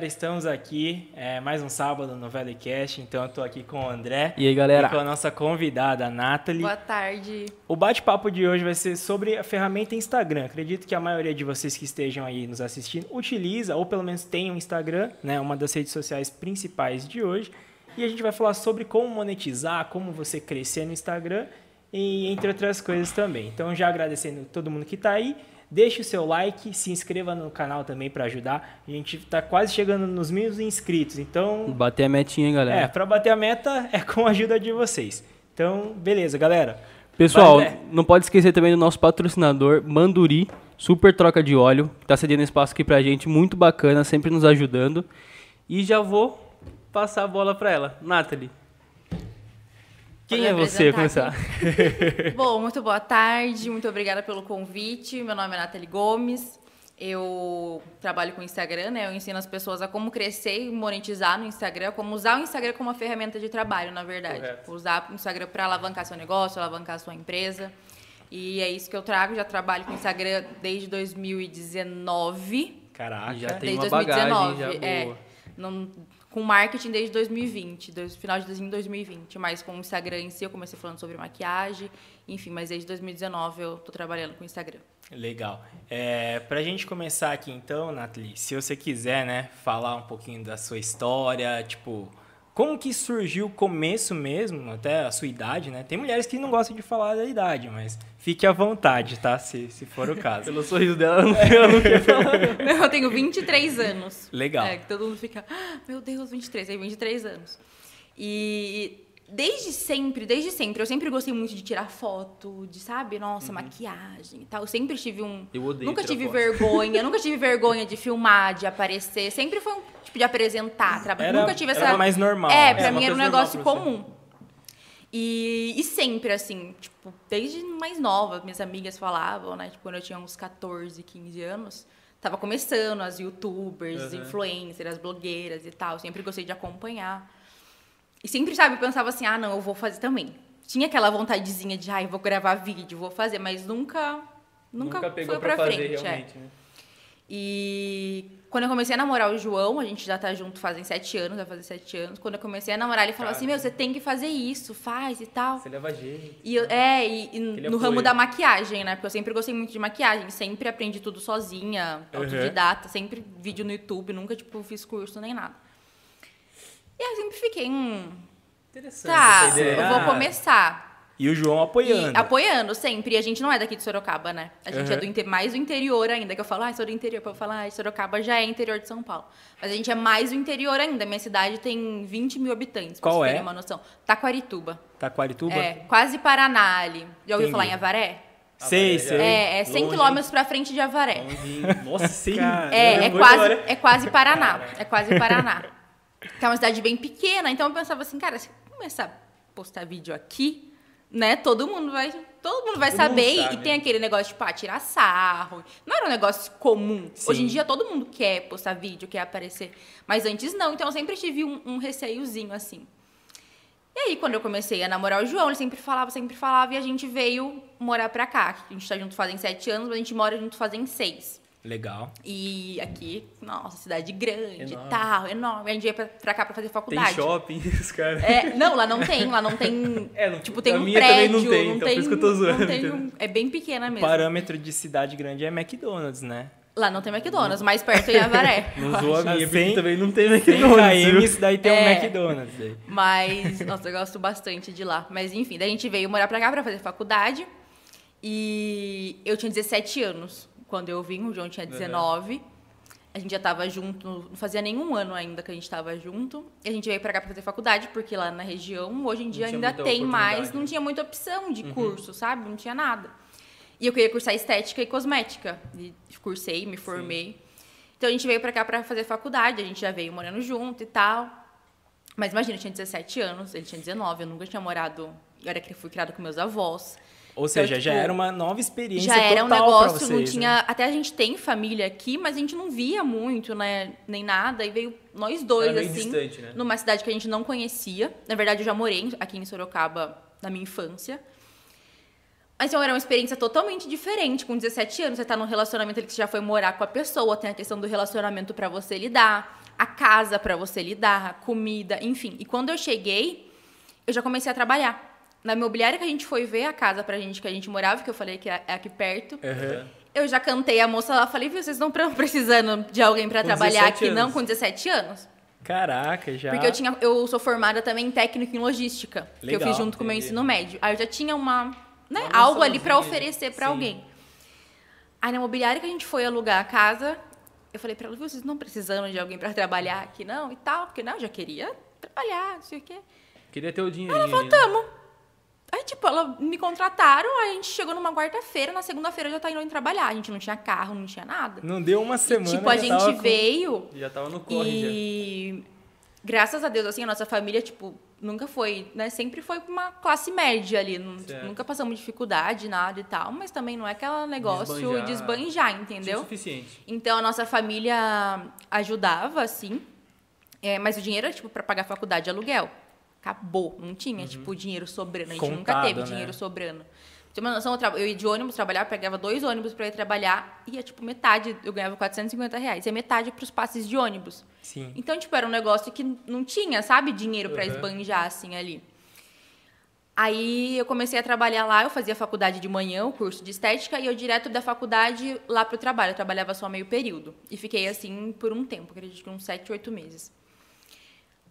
Estamos aqui, é, mais um sábado no Velecast, então eu tô aqui com o André. E aí, galera? E com a nossa convidada, a Nathalie. Boa tarde. O bate-papo de hoje vai ser sobre a ferramenta Instagram. Acredito que a maioria de vocês que estejam aí nos assistindo utiliza, ou pelo menos tem um Instagram, né? Uma das redes sociais principais de hoje. E a gente vai falar sobre como monetizar, como você crescer no Instagram e entre outras coisas também. Então, já agradecendo todo mundo que está aí. Deixe o seu like, se inscreva no canal também para ajudar. A gente está quase chegando nos mil inscritos, então... Bater a metinha, hein, galera? É, para bater a meta é com a ajuda de vocês. Então, beleza, galera. Pessoal, Vai, não pode esquecer também do nosso patrocinador, Manduri, super troca de óleo, está cedendo espaço aqui pra gente, muito bacana, sempre nos ajudando. E já vou passar a bola para ela. Nathalie, quem é você começar? Bom, muito boa tarde, muito obrigada pelo convite. Meu nome é Nathalie Gomes. Eu trabalho com Instagram, né? Eu ensino as pessoas a como crescer e monetizar no Instagram, como usar o Instagram como uma ferramenta de trabalho, na verdade. Correto. Usar o Instagram para alavancar seu negócio, alavancar sua empresa. E é isso que eu trago. Já trabalho com Instagram desde 2019. Caraca, já tem desde uma 2019. bagagem já é, boa. Não, com marketing desde 2020, do, final de 2020, mas com o Instagram em si eu comecei falando sobre maquiagem, enfim, mas desde 2019 eu estou trabalhando com o Instagram. Legal. É, Para a gente começar aqui então, Nathalie, se você quiser, né, falar um pouquinho da sua história, tipo, como que surgiu o começo mesmo, até a sua idade, né? Tem mulheres que não gostam de falar da idade, mas fique à vontade, tá? Se, se for o caso. Pelo sorriso dela, ela não quer falar. eu tenho 23 anos. Legal. É, que todo mundo fica, ah, meu Deus, 23, tem 23 anos. E desde sempre, desde sempre, eu sempre gostei muito de tirar foto, de, sabe, nossa, uhum. maquiagem e tal. Eu sempre tive um. Eu odeio Nunca tive foto. vergonha, nunca tive vergonha de filmar, de aparecer. Sempre foi um tipo de apresentar, trabalhar. Nunca tive essa. Era mais normal. É, pra é, mim era um negócio comum. E, e sempre, assim, tipo, desde mais nova, minhas amigas falavam, né? Tipo, quando eu tinha uns 14, 15 anos, tava começando as youtubers, uhum. influencers, as blogueiras e tal. Sempre gostei de acompanhar. E sempre, sabe, pensava assim, ah, não, eu vou fazer também. Tinha aquela vontadezinha de, ai, ah, vou gravar vídeo, vou fazer, mas nunca, nunca, nunca pegou foi pra, pra frente. Fazer, é. né? E quando eu comecei a namorar o João, a gente já tá junto fazem sete anos, vai fazer sete anos. Quando eu comecei a namorar, ele falou Cara, assim: Meu, você tem que fazer isso, faz e tal. Você leva jeito. E eu, é, e, e no ramo da maquiagem, né? Porque eu sempre gostei muito de maquiagem, sempre aprendi tudo sozinha, autodidata, uhum. sempre vídeo no YouTube, nunca, tipo, fiz curso nem nada. E aí eu sempre fiquei, hum. Interessante. Tá, eu vou começar. E o João apoiando. E apoiando, sempre. E a gente não é daqui de Sorocaba, né? A gente uhum. é do mais do interior ainda, que eu falo, ah, sou do interior. Eu falar, ah, Sorocaba já é interior de São Paulo. Mas a gente é mais do interior ainda. Minha cidade tem 20 mil habitantes, pra Qual você é? uma noção. Taquarituba. Taquarituba? É, quase Paraná ali. Já ouviu Entendi. falar em Avaré? Sei, sei. É, é 100 quilômetros pra frente de Avaré. Nossa, sim. É, é quase, é quase Paraná. É quase Paraná. Que é uma cidade bem pequena. Então eu pensava assim, cara, se eu começar a postar vídeo aqui né? Todo mundo vai, todo mundo vai todo saber mundo e tem aquele negócio de, tipo, ah, tirar sarro. Não era um negócio comum. Sim. Hoje em dia todo mundo quer postar vídeo, quer aparecer, mas antes não. Então eu sempre tive um, um receiozinho assim. E aí, quando eu comecei a namorar o João, ele sempre falava, sempre falava, e a gente veio morar pra cá. A gente tá junto fazem sete anos, mas a gente mora junto fazem seis. Legal. E aqui, nossa, cidade grande e tal, enorme. A gente ia pra, pra cá pra fazer faculdade. Tem shopping, os caras. É, não, lá não tem, lá não tem. É, não, tipo, tem um minha prédio. Também não tem, não então tem, por isso que eu tô zoando. Tem um, é bem pequena mesmo. O parâmetro de cidade grande é McDonald's, né? Lá não tem McDonald's, mais perto é Avaré. Não zoa a minha, porque também não tem McDonald's. Daí tem é, um McDonald's. Aí. Mas, nossa, eu gosto bastante de lá. Mas enfim, daí a gente veio morar pra cá pra fazer faculdade. E eu tinha 17 anos quando eu vim, o João tinha 19. Uhum. A gente já estava junto, não fazia nenhum ano ainda que a gente estava junto. E a gente veio para cá para fazer faculdade, porque lá na região, hoje em dia ainda tem mais, não tinha muita opção de uhum. curso, sabe? Não tinha nada. E eu queria cursar estética e cosmética. E cursei, me formei. Sim. Então a gente veio para cá para fazer faculdade, a gente já veio morando junto e tal. Mas imagina, eu tinha 17 anos, ele tinha 19, eu nunca tinha morado. Eu era que fui criada com meus avós. Ou seja, então, já tipo, era uma nova experiência Já era um negócio, vocês, não tinha. Né? Até a gente tem família aqui, mas a gente não via muito, né? Nem nada. E veio nós dois, assim, distante, né? numa cidade que a gente não conhecia. Na verdade, eu já morei aqui em Sorocaba na minha infância. Mas então, era uma experiência totalmente diferente. Com 17 anos, você tá num relacionamento ali que você já foi morar com a pessoa, tem a questão do relacionamento para você lidar. a casa para você lidar, a comida, enfim. E quando eu cheguei, eu já comecei a trabalhar. Na imobiliária que a gente foi ver a casa pra gente que a gente morava, que eu falei que é aqui perto, Aham. eu já cantei a moça lá, falei, viu, vocês não estão precisando de alguém Com trabalhar 17 aqui, não, anos. com 17 anos? Caraca, já. Porque eu tinha, eu sou formada também em técnico em logística, que eu Legal, fiz junto com o meu entendi. ensino médio. Aí eu já tinha uma, né, Uma algo ali noçãozinha. oferecer Sim. alguém. Aí na imobiliária que a gente foi alugar a casa, eu falei pra ela, viu, vocês não precisando de alguém pra trabalhar aqui não e tal, porque não, eu já queria trabalhar, não sei o quê. Queria ter o dinheirinho Ela falou, Tamo. Aí, tipo, ela me contrataram, a gente chegou numa quarta-feira, na segunda-feira já tava indo trabalhar. A gente não tinha carro, não tinha nada. Não deu uma semana. tipo, a já gente tava com- veio Já tava no corre, já. e graças a Deus, assim, a nossa família, tipo, nunca foi, né? Sempre foi uma classe média ali. tipo, nunca passamos dificuldade, nada e tal. Mas também não é aquele negócio Desbanjar. de esbanjar, Tinha o entendeu? suficiente. Então a nossa família ajudava, assim. É, mas o dinheiro era, tipo, pra pagar a faculdade de aluguel. Acabou. Não tinha, tipo, dinheiro sobrando. A gente nunca Contado, teve né? dinheiro sobrando. Ter uma noção, eu, tra- eu ia de ônibus trabalhar, pegava dois ônibus pra ir trabalhar, e ia, tipo, metade, eu ganhava 450 reais. E a metade pros passes de ônibus. Sim. Então, tipo, era um negócio que não tinha, sabe, dinheiro pra Uhum. esbanjar, assim, ali. Aí eu comecei a trabalhar lá, eu fazia faculdade de manhã, o curso de estética, e eu direto da faculdade lá pro trabalho. Eu trabalhava só meio período. E fiquei assim por um tempo, acredito que uns sete, oito meses.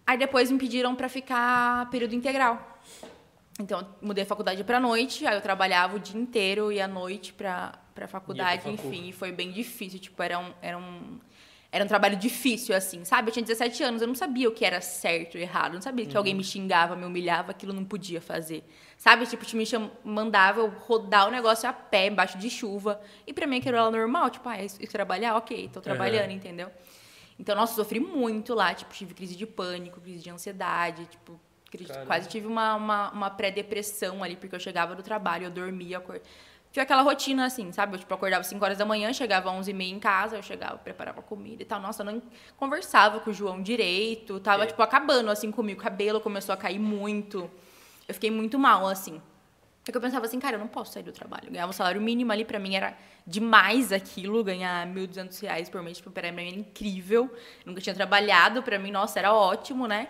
Aí depois me pediram pra ficar período integral. Então, eu mudei a faculdade pra noite, aí eu trabalhava o dia inteiro e à noite pra, pra faculdade, facu. enfim, e foi bem difícil, tipo, era um, era um, era um trabalho difícil, assim, sabe? Eu tinha 17 anos, eu não sabia o que era certo e errado, eu não sabia que alguém me xingava, me humilhava, aquilo eu não podia fazer, sabe? Tipo, me cham- mandava eu rodar o negócio a pé, embaixo de chuva, e pra mim aquilo era normal, tipo, ah, é isso- isso trabalhar? Ok, tô trabalhando, entendeu? Então, nossa, sofri muito lá, tipo, tive crise de pânico, crise de ansiedade, tipo, crise- quase tive uma, uma, uma pré-depressão ali, porque eu chegava do trabalho, eu dormia. Tinha aquela rotina assim, sabe? Eu, tipo, acordava 5 horas da manhã, chegava às 11 e meia em casa, eu chegava, preparava comida e tal. Nossa, eu não conversava com o João direito, tava, É. tipo, acabando, assim, comigo. O cabelo começou a cair muito. Eu fiquei muito mal, assim. Porque eu pensava assim, cara, eu não posso sair do trabalho. Eu ganhava um salário mínimo ali, pra mim era demais aquilo, ganhar 1.200 reais por mês, tipo, pra mim era incrível. Nunca tinha trabalhado, pra mim, nossa, era ótimo, né?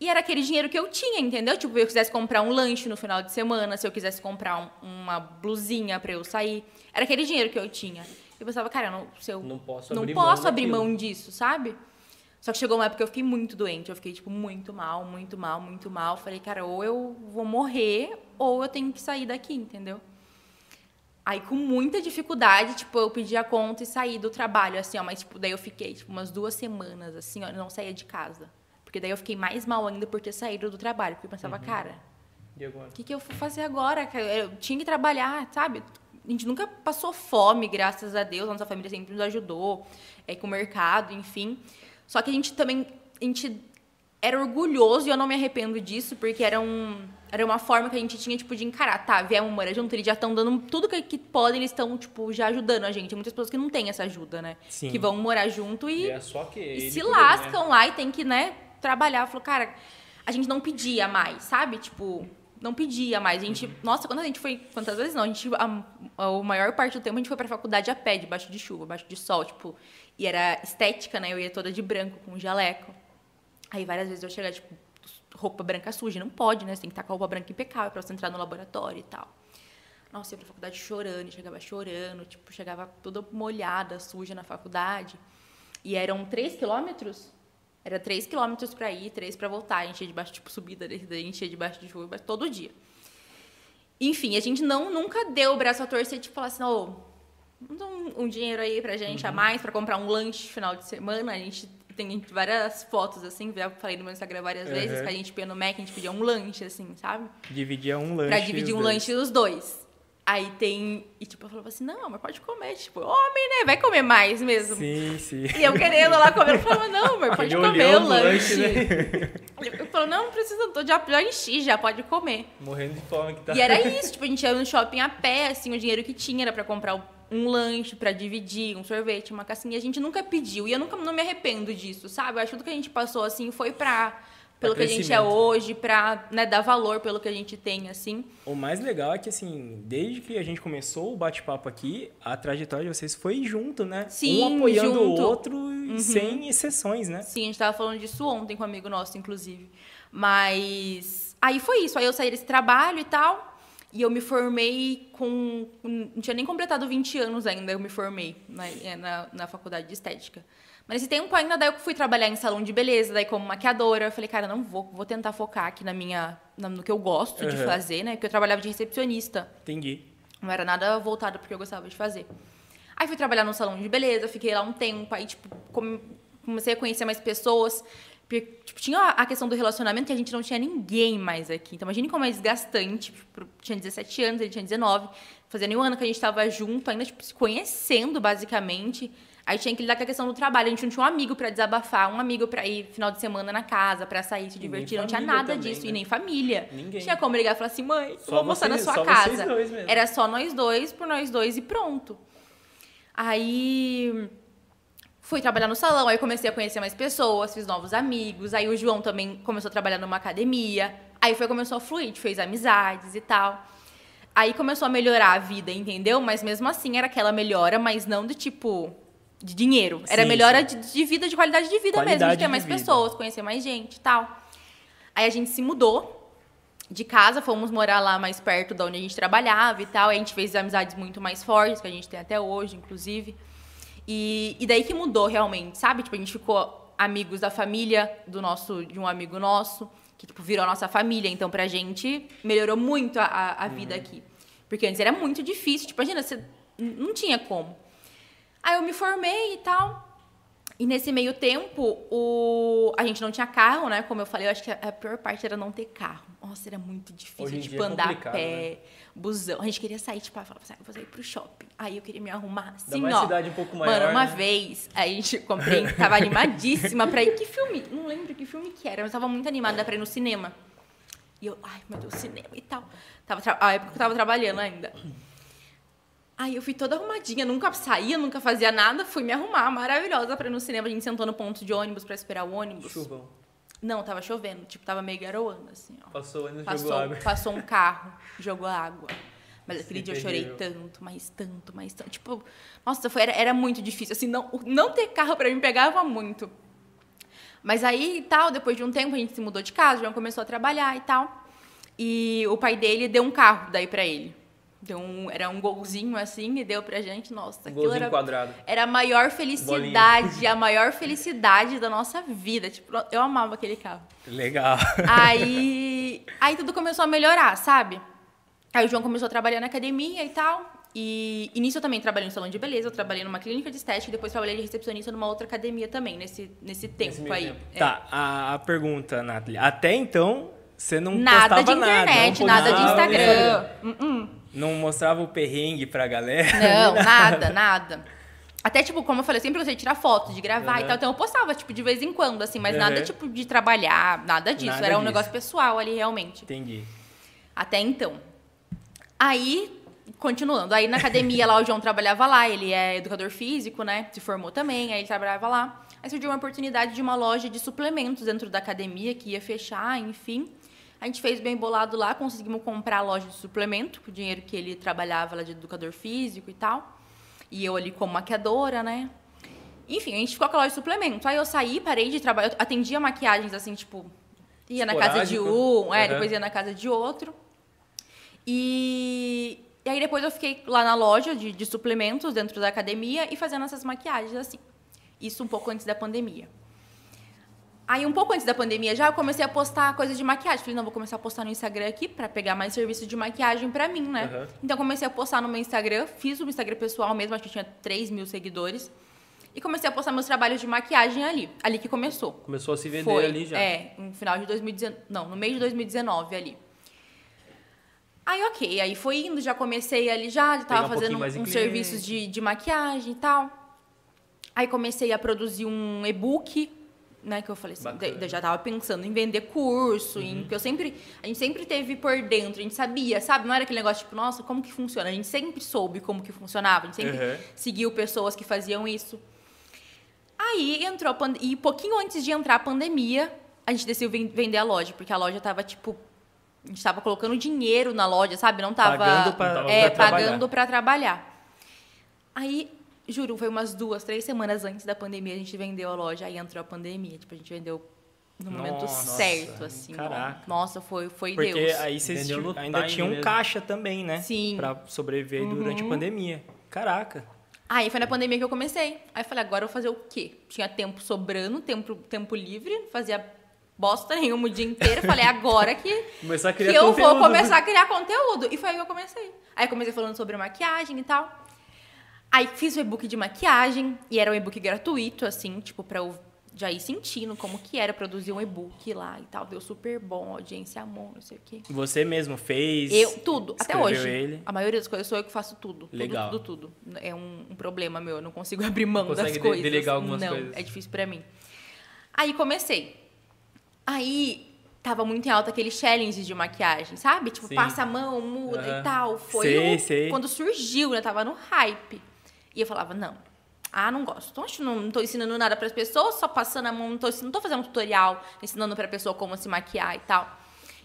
E era aquele dinheiro que eu tinha, entendeu? Tipo, se eu quisesse comprar um lanche no final de semana, se eu quisesse comprar um- uma blusinha pra eu sair, era aquele dinheiro que eu tinha. Eu pensava, cara, eu não, se eu Não posso não abrir posso mão abrir mão disso, sabe? Só que chegou uma época que eu fiquei muito doente. Eu fiquei, tipo, muito mal, muito mal, muito mal. Falei, cara, ou eu vou morrer, ou eu tenho que sair daqui, entendeu? Aí, com muita dificuldade, tipo, eu pedi a conta e saí do trabalho, assim, ó. Mas, tipo, daí eu fiquei, tipo, umas duas semanas, assim, ó, não saía de casa. Porque daí eu fiquei mais mal ainda por ter saído do trabalho. Porque eu pensava, cara, E agora? o que, que eu vou fazer agora? cara? Eu tinha que trabalhar, sabe? A gente nunca passou fome, graças a Deus. A nossa família sempre nos ajudou é, com o mercado, enfim. Só que a gente também a gente era orgulhoso e eu não me arrependo disso, porque era, um, era uma forma que a gente tinha, tipo, de encarar. Tá, viemos morar junto, eles já estão dando tudo que, que podem, eles estão, tipo, já ajudando a gente. Tem muitas pessoas que não têm essa ajuda, né? Sim. Que vão morar junto E e é só que e se poder, lascam né? lá e tem que, né, trabalhar. Falou, cara, a gente não pedia mais, sabe? Tipo, não pedia mais. A gente, nossa, quando a gente foi, quantas vezes não? A gente, a, a, maior parte do tempo a gente foi pra faculdade a pé, debaixo de chuva, debaixo de sol, tipo, e era estética, né? Eu ia toda de branco, com jaleco. Aí várias vezes eu chegava, tipo, roupa branca suja. Não pode, né? Você tem que estar com a roupa branca impecável pra você entrar no laboratório e tal. Nossa, eu ia pra faculdade chorando, chegava chorando, tipo, chegava toda molhada, suja na faculdade. E eram três quilômetros? Era três quilômetros pra ir, três pra voltar. A gente ia debaixo, tipo, subida, a gente ia debaixo de chuva, todo dia. Enfim, a gente não, nunca deu o braço a torcer, tipo, falar assim, ô, manda um, um dinheiro aí pra gente a mais, pra comprar um lanche no final de semana. A gente tem várias fotos, assim, já falei no meu Instagram várias Uhum. vezes, que a gente ia no Mac, a gente pedia um lanche, assim, sabe? Dividia um lanche. Pra dividir um dois. lanche os dois. Aí tem. E tipo, eu falava assim, não, mas pode comer. Tipo, homem, né? Vai comer mais mesmo. Sim, sim. E eu querendo lá comer, eu falava, não, amor, pode Aquele comer o lanche. né? Eu falava, não, não precisa, tô, já, já enchi, já pode comer. Morrendo de fome que tá. E era isso, tipo, a gente ia no shopping a pé, assim, o dinheiro que tinha era pra comprar um lanche, pra dividir, um sorvete, uma casquinha. A gente nunca pediu. E eu nunca não me arrependo disso, sabe? Eu acho que tudo que a gente passou, assim, foi pra, pelo que a gente é hoje, pra né, dar valor pelo que a gente tem, assim. O mais legal é que, assim, desde que a gente começou o bate-papo aqui, a trajetória de vocês foi junto, né? Sim, um apoiando junto. o outro sem exceções, né? Sim, a gente tava falando disso ontem com um amigo nosso, inclusive. Mas aí foi isso. Aí eu saí desse trabalho e tal. E eu me formei com. Não tinha nem completado 20 anos ainda, eu me formei na, é, na, na faculdade de estética. Mas nesse tempo ainda, daí eu fui trabalhar em salão de beleza, daí como maquiadora. Eu falei, cara, não vou, vou tentar focar aqui na minha, no que eu gosto de Uhum. fazer, né? Porque eu trabalhava de recepcionista. Entendi. Não era nada voltado porque eu gostava de fazer. Aí fui trabalhar no salão de beleza, fiquei lá um tempo, aí, tipo, come- comecei a conhecer mais pessoas. Porque, tipo, tinha a questão do relacionamento que a gente não tinha ninguém mais aqui. Então, imagine como é desgastante. Tipo, tinha 17 anos, ele tinha 19. Fazia nem um ano que a gente estava junto, ainda, tipo, se conhecendo, basicamente. Aí tinha que lidar com a questão do trabalho. A gente não tinha um amigo para desabafar, um amigo para ir final de semana na casa, para sair, se divertir. Não tinha nada também, disso. né? E nem família. Ninguém. Tinha como ligar e falar assim, mãe, eu Só vou almoçar na vocês- sua só casa. Era só nós dois, por nós dois e pronto. Aí fui trabalhar no salão, aí comecei a conhecer mais pessoas, fiz novos amigos. Aí o João também começou a trabalhar numa academia. Aí foi começou a fluir, a gente fez amizades e tal. Aí começou a melhorar a vida, entendeu? Mas mesmo assim era aquela melhora, mas não de tipo de dinheiro. Era Sim, sim. de, de vida, de qualidade de vida mesmo, Qualidade de ter de mais vida. pessoas, conhecer mais gente e tal. Aí a gente se mudou de casa, fomos morar lá mais perto da onde a gente trabalhava e tal. Aí a gente fez amizades muito mais fortes, que a gente tem até hoje, inclusive. E, e daí que mudou realmente, sabe? Tipo, a gente ficou amigos da família do nosso, de um amigo nosso, que tipo, virou a nossa família. Então, pra gente, melhorou muito a, a, a vida aqui. Porque antes era muito difícil. Tipo, imagina, você não tinha como. Aí eu me formei e tal. E nesse meio tempo, o... a gente não tinha carro, né? Como eu falei, eu acho que a pior parte era não ter carro. Nossa, era muito difícil, Hoje em tipo, é andar a pé, busão. A gente queria sair, tipo, ah, falava, "Sai, eu vou sair pro shopping. Aí eu queria me arrumar assim, ó. cidade um pouco maior, Mano, uma né? vez, a gente comprei, tava animadíssima pra ir. Que filme? Não lembro que filme que era, mas tava muito animada pra ir no cinema. E eu, ai, meu Deus, cinema e tal. Tava tra- a época que eu tava trabalhando ainda. Aí eu fui toda arrumadinha, nunca saía, nunca fazia nada, fui me arrumar, maravilhosa pra ir no cinema. A gente sentou no ponto de ônibus pra esperar o ônibus. Chuvão. Não, tava chovendo, tipo, tava meio garoando, assim, ó. Passou ainda Passou, jogou água. passou um carro, jogou água. Mas aquele Sim, dia eu chorei terrível. tanto, mais tanto, mais tanto. Tipo, nossa, foi, era, era muito difícil. Assim, não, não ter carro pra mim pegava muito. Mas aí e tal, depois de um tempo a gente se mudou de casa, João começou a trabalhar e tal. E o pai dele deu um carro daí pra ele. Deu um, era um golzinho assim e deu pra gente. Nossa, Um aquilo golzinho era, quadrado. era a maior felicidade, a maior felicidade da nossa vida. Tipo, eu amava aquele carro. Legal. Aí, aí tudo começou a melhorar, sabe? Aí o João começou a trabalhar na academia e tal. E, e nisso eu também trabalhei no salão de beleza, eu trabalhei numa clínica de estética e depois trabalhei de recepcionista numa outra academia também, nesse, nesse tempo meio aí. tempo. É. Tá, a, a pergunta, Nathalie. Até então, você não Nada de postava internet, nada, nada, de Instagram. Uh-uh. Não mostrava o perrengue pra galera. Não, nada, nada. Até, tipo, como eu falei, eu sempre gostei de tirar foto, de gravar e Uhum. tal. Então eu postava, tipo, de vez em quando, assim, mas Uhum. nada, tipo, de trabalhar, nada disso. Nada Era um disso. negócio pessoal ali, realmente. Entendi. Até então. Aí, continuando, aí na academia lá o João trabalhava lá, ele é educador físico, né? Se formou também, aí ele trabalhava lá. Aí surgiu uma oportunidade de uma loja de suplementos dentro da academia que ia fechar, enfim. A gente fez bem bolado lá, conseguimos comprar a loja de suplemento, com o dinheiro que ele trabalhava lá de educador físico e tal. E eu ali como maquiadora, né? Enfim, a gente ficou com a loja de suplemento. Aí eu saí, parei de trabalhar, eu atendia maquiagens assim, tipo, ia na casa de Esporádico. um, é, Uhum. depois ia na casa de outro. E, e aí depois eu fiquei lá na loja de, de suplementos dentro da academia e fazendo essas maquiagens assim. Isso um pouco antes da pandemia. Aí um pouco antes da pandemia já eu comecei a postar coisas de maquiagem. Falei, não, vou começar a postar no Instagram aqui pra pegar mais serviço de maquiagem pra mim, né? Uhum. Então comecei a postar no meu Instagram, fiz o Instagram pessoal mesmo, acho que tinha 3 mil seguidores. E comecei a postar meus trabalhos de maquiagem ali. Ali que começou. Começou a se vender Foi, ali já. É, no final de 2019. Não, no meio de 2019 ali. Aí, ok. Aí foi indo, já comecei ali já, já tava um fazendo uns cliente. serviços de, de maquiagem e tal. Aí comecei a produzir um e-book, né? Que eu falei assim, Bacana. daí já tava pensando em vender curso, em, porque eu sempre. A gente sempre teve por dentro, a gente sabia, sabe? Não era aquele negócio tipo, nossa, como que funciona? A gente sempre soube como que funcionava, a gente sempre Uhum. seguiu pessoas que faziam isso. Aí entrou a pandemia. E pouquinho antes de entrar a pandemia, a gente decidiu ven- vender a loja, porque a loja tava, tipo, a gente tava colocando dinheiro na loja, sabe? Não tava. Pagando pra- é, trabalhar. pagando pra trabalhar. Aí, juro, foi umas duas, três semanas antes da pandemia, a gente vendeu a loja, aí entrou a pandemia. Tipo, a gente vendeu no momento Nossa, certo, assim. ó. caraca. Nossa, foi, foi Porque Deus. aí vocês ainda time tinham um caixa também, né? Sim. Uhum. Pra sobreviver durante a pandemia. Caraca. Aí foi na pandemia que eu comecei. Aí eu falei, agora eu vou fazer o quê? Tinha tempo sobrando, tempo, tempo livre, não fazia bosta nenhuma o dia inteiro. Falei, agora que, que eu conteúdo. vou começar a criar conteúdo. E foi aí que eu comecei. Aí eu comecei falando sobre maquiagem e tal. Aí fiz o e-book de maquiagem, e era um e-book gratuito, assim, tipo, pra eu já ir sentindo como que era produzir um e-book lá e tal. Deu super bom, a audiência amou, não sei o quê. Você mesmo fez? Eu, tudo, até hoje. ele? A maioria das coisas sou eu que faço tudo. Legal. Tudo, tudo, tudo. É um, um problema meu, eu não consigo abrir mão Consegue das coisas. delegar algumas não, coisas. é difícil pra mim. Aí comecei. Aí tava muito em alta aquele challenge de maquiagem, sabe? Tipo, Sim. passa a mão, muda Aham. e tal. Foi Sei, sei. quando surgiu, né? Tava no hype. E eu falava, não. Ah, não gosto. Então, acho que não, tô ensinando nada para as pessoas, só passando a mão, não tô fazendo um tutorial ensinando pra pessoa como se maquiar e tal.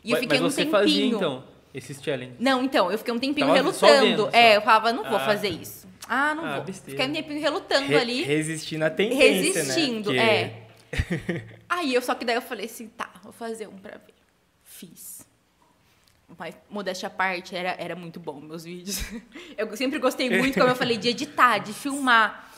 E eu Mas- fiquei Mas um você tempinho. fazia, então, esses challenges? Não, então, eu fiquei um tempinho Tava relutando. vendo. É, eu falava, não vou Ah. fazer isso. Ah, não Ah, vou. besteira. Fiquei um tempinho relutando Re- ali. Resistindo à tendência, Resistindo, né? Porque- é. Aí eu só que daí eu falei assim, tá, vou fazer um pra ver. Fiz. Mas, modéstia à parte, era, era muito bom meus vídeos. Eu sempre gostei muito, como eu falei, de editar, de filmar.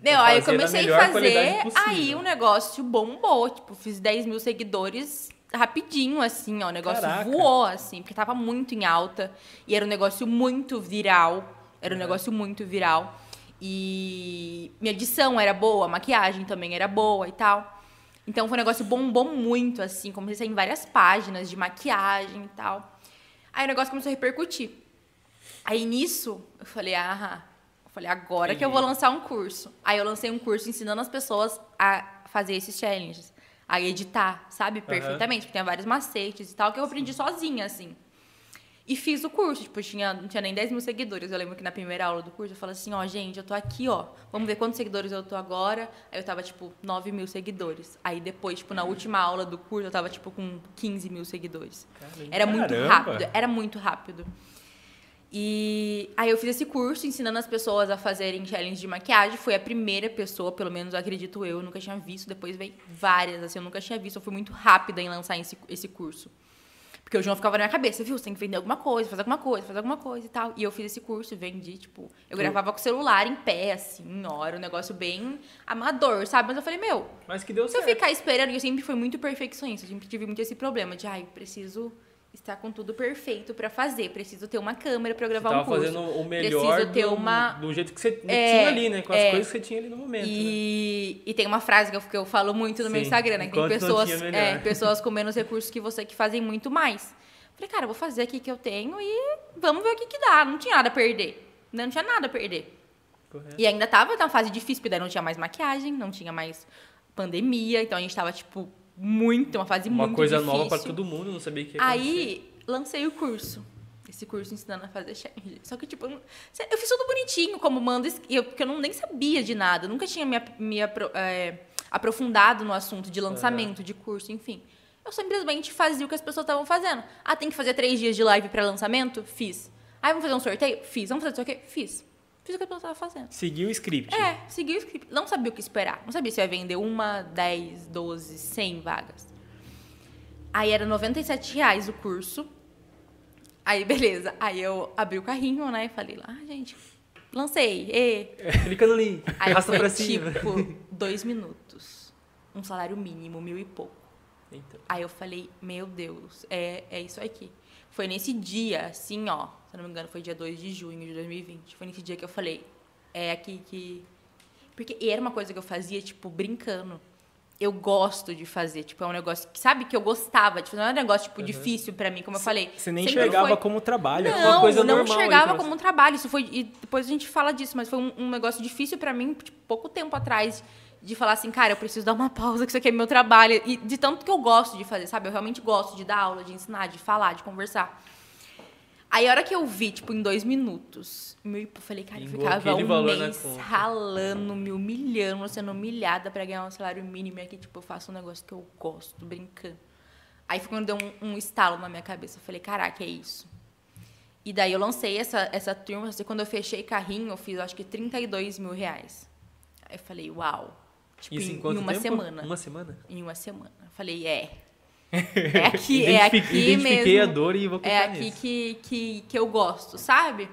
Meu, aí eu comecei a fazer, aí o negócio bombou. Tipo, fiz 10 mil seguidores rapidinho, assim, ó. O negócio Caraca. voou, assim, porque tava muito em alta. E era um negócio muito viral. Era um negócio muito viral. E minha edição era boa, a maquiagem também era boa e tal. Então foi um negócio bombou muito, assim. Comecei a sair em várias páginas de maquiagem e tal. Aí o negócio começou a repercutir. Aí nisso, eu falei, ah, eu falei, agora que eu vou lançar um curso. Aí eu lancei um curso ensinando as pessoas a fazer esses challenges, a editar, sabe, perfeitamente, porque tem vários macetes e tal, que eu aprendi sozinha, assim. E fiz o curso, tipo, tinha, não tinha nem 10 mil seguidores. Eu lembro que na primeira aula do curso eu falei assim, ó, gente, eu tô aqui, ó. Vamos ver quantos seguidores eu tô agora. Aí eu tava, tipo, 9 mil seguidores. Aí depois, tipo, na última aula do curso, eu tava, tipo, com 15 mil seguidores. Era muito Caramba! rápido, era muito rápido. E aí eu fiz esse curso ensinando as pessoas a fazerem challenge de maquiagem. Foi a primeira pessoa, pelo menos acredito eu, eu nunca tinha visto. Depois veio várias, assim, eu nunca tinha visto. Eu fui muito rápida em lançar esse, esse curso. Porque o João ficava na minha cabeça, viu? Você tem que vender alguma coisa, fazer alguma coisa, fazer alguma coisa e tal. E eu fiz esse curso e vendi, tipo, eu gravava com o celular em pé, assim, ó, era um negócio bem amador, sabe? Mas eu falei, meu, Mas que deu se eu certo. ficar esperando, eu sempre fui muito perfeccionista, eu sempre tive muito esse problema de, ai, preciso estar com tudo perfeito pra fazer, preciso ter uma câmera eu gravar um curso. fazendo o melhor preciso ter do, uma do jeito que você É, tinha ali, né? Com as é. coisas que você tinha ali no momento. né? E, e tem uma frase que eu, que eu falo muito no meu Sim, Instagram, né? Que tem enquanto pessoas, é, pessoas com menos recursos que você que fazem muito mais. Falei, cara, vou fazer aqui que eu tenho e vamos ver o que, que dá. Não tinha nada a perder. Não tinha nada a perder. Correto. E ainda tava na fase difícil, porque daí não tinha mais maquiagem, não tinha mais pandemia. Então a gente tava, tipo, muito, uma fase Uma muito coisa difícil. nova pra todo mundo, não sabia o que ia acontecer. Aí, lancei o curso. Esse curso ensinando a fazer. Só que, tipo, eu não- eu fiz tudo bonitinho, como manda, eu, porque eu não, nem sabia de nada. Nunca tinha me, me apro- é, aprofundado no assunto de lançamento, de curso, enfim. Eu simplesmente fazia o que as pessoas estavam fazendo. Ah, tem que fazer três dias de live para lançamento? Fiz. Ah, vamos fazer um sorteio? Fiz. Vamos fazer isso aqui? Fiz. Fiz o que pessoas estavam fazendo. Seguiu o script. É, segui o script. Não sabia o que esperar. Não sabia se ia vender uma, 10, 12, 100 vagas. Aí era 97 reais o curso. Aí, beleza. Aí eu abri o carrinho, né? E falei lá, ah, gente, lancei. E. Clica no link, Aí arrasta foi pra cima. tipo dois minutos. Um salário mínimo, mil e pouco. Então, Aí eu falei, meu Deus, é, é isso aqui. Foi nesse dia, assim, ó, eu não me engano, foi dia 2 de junho de 2020. Foi nesse dia que eu falei, é aqui que. Porque era uma coisa que eu fazia, tipo, brincando. Eu gosto de fazer, tipo, é um negócio que, sabe, que eu gostava de fazer. Não é um negócio, tipo, difícil pra mim, como eu falei. Você nem Sempre enxergava foi- como trabalho. uma não, coisa não normal aí enxergava pra você. como um trabalho. Isso foi e depois a gente fala disso, mas foi um, um negócio difícil pra mim, tipo, pouco tempo atrás, de falar assim, cara, eu preciso dar uma pausa, que isso aqui é meu trabalho e de tanto que eu gosto de fazer, sabe? Eu realmente gosto de dar aula, de ensinar, de falar, de conversar. Aí a hora que eu vi, tipo, em dois minutos, meu, eu falei, cara, eu ficava um mês ralando, me humilhando, sendo humilhada pra ganhar um salário mínimo. E aqui, tipo, eu faço um negócio que eu gosto, brincando. Aí foi quando deu um, um estalo na minha cabeça. Eu falei, caraca, é isso. E daí eu lancei essa, essa turma, assim, quando eu fechei carrinho, eu fiz, acho que 32 mil reais. Aí eu falei, uau. Tipo, Isso em, em em uma tempo? semana. Uma semana? Em uma semana. Eu falei, é. É aqui, é aqui mesmo. a dor e vou É aqui que, que, que eu gosto, sabe?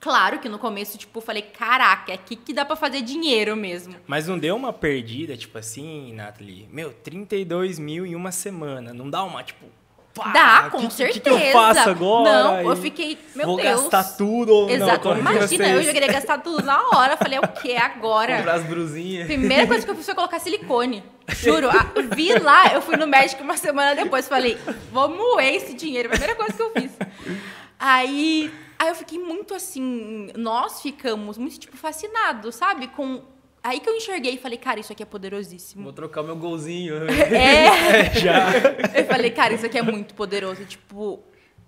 Claro que no começo, tipo, falei, caraca, é aqui que dá pra fazer dinheiro mesmo. Mas não deu uma perdida, tipo assim, Nathalie? Meu, 32 mil em uma semana. Não dá uma, tipo. Pá, dá, com que- que- certeza. que eu faço agora? Não, eu fiquei, meu Vou Deus. gastar tudo não? Exato. Como que Imagina, eu já queria gastar tudo na hora. Falei, o que agora? Comprar as brusinhas. Primeira coisa que eu fiz foi colocar silicone. Juro, a- vi lá, eu fui no médico uma semana depois, falei, vou moer esse dinheiro. Primeira coisa que eu fiz. Aí, aí eu fiquei muito assim, nós ficamos muito, tipo, fascinados, sabe? Com... Aí que eu enxerguei e falei, cara, isso aqui é poderosíssimo. Vou trocar o meu golzinho. É, Já. eu falei, cara, isso aqui é muito poderoso. Tipo,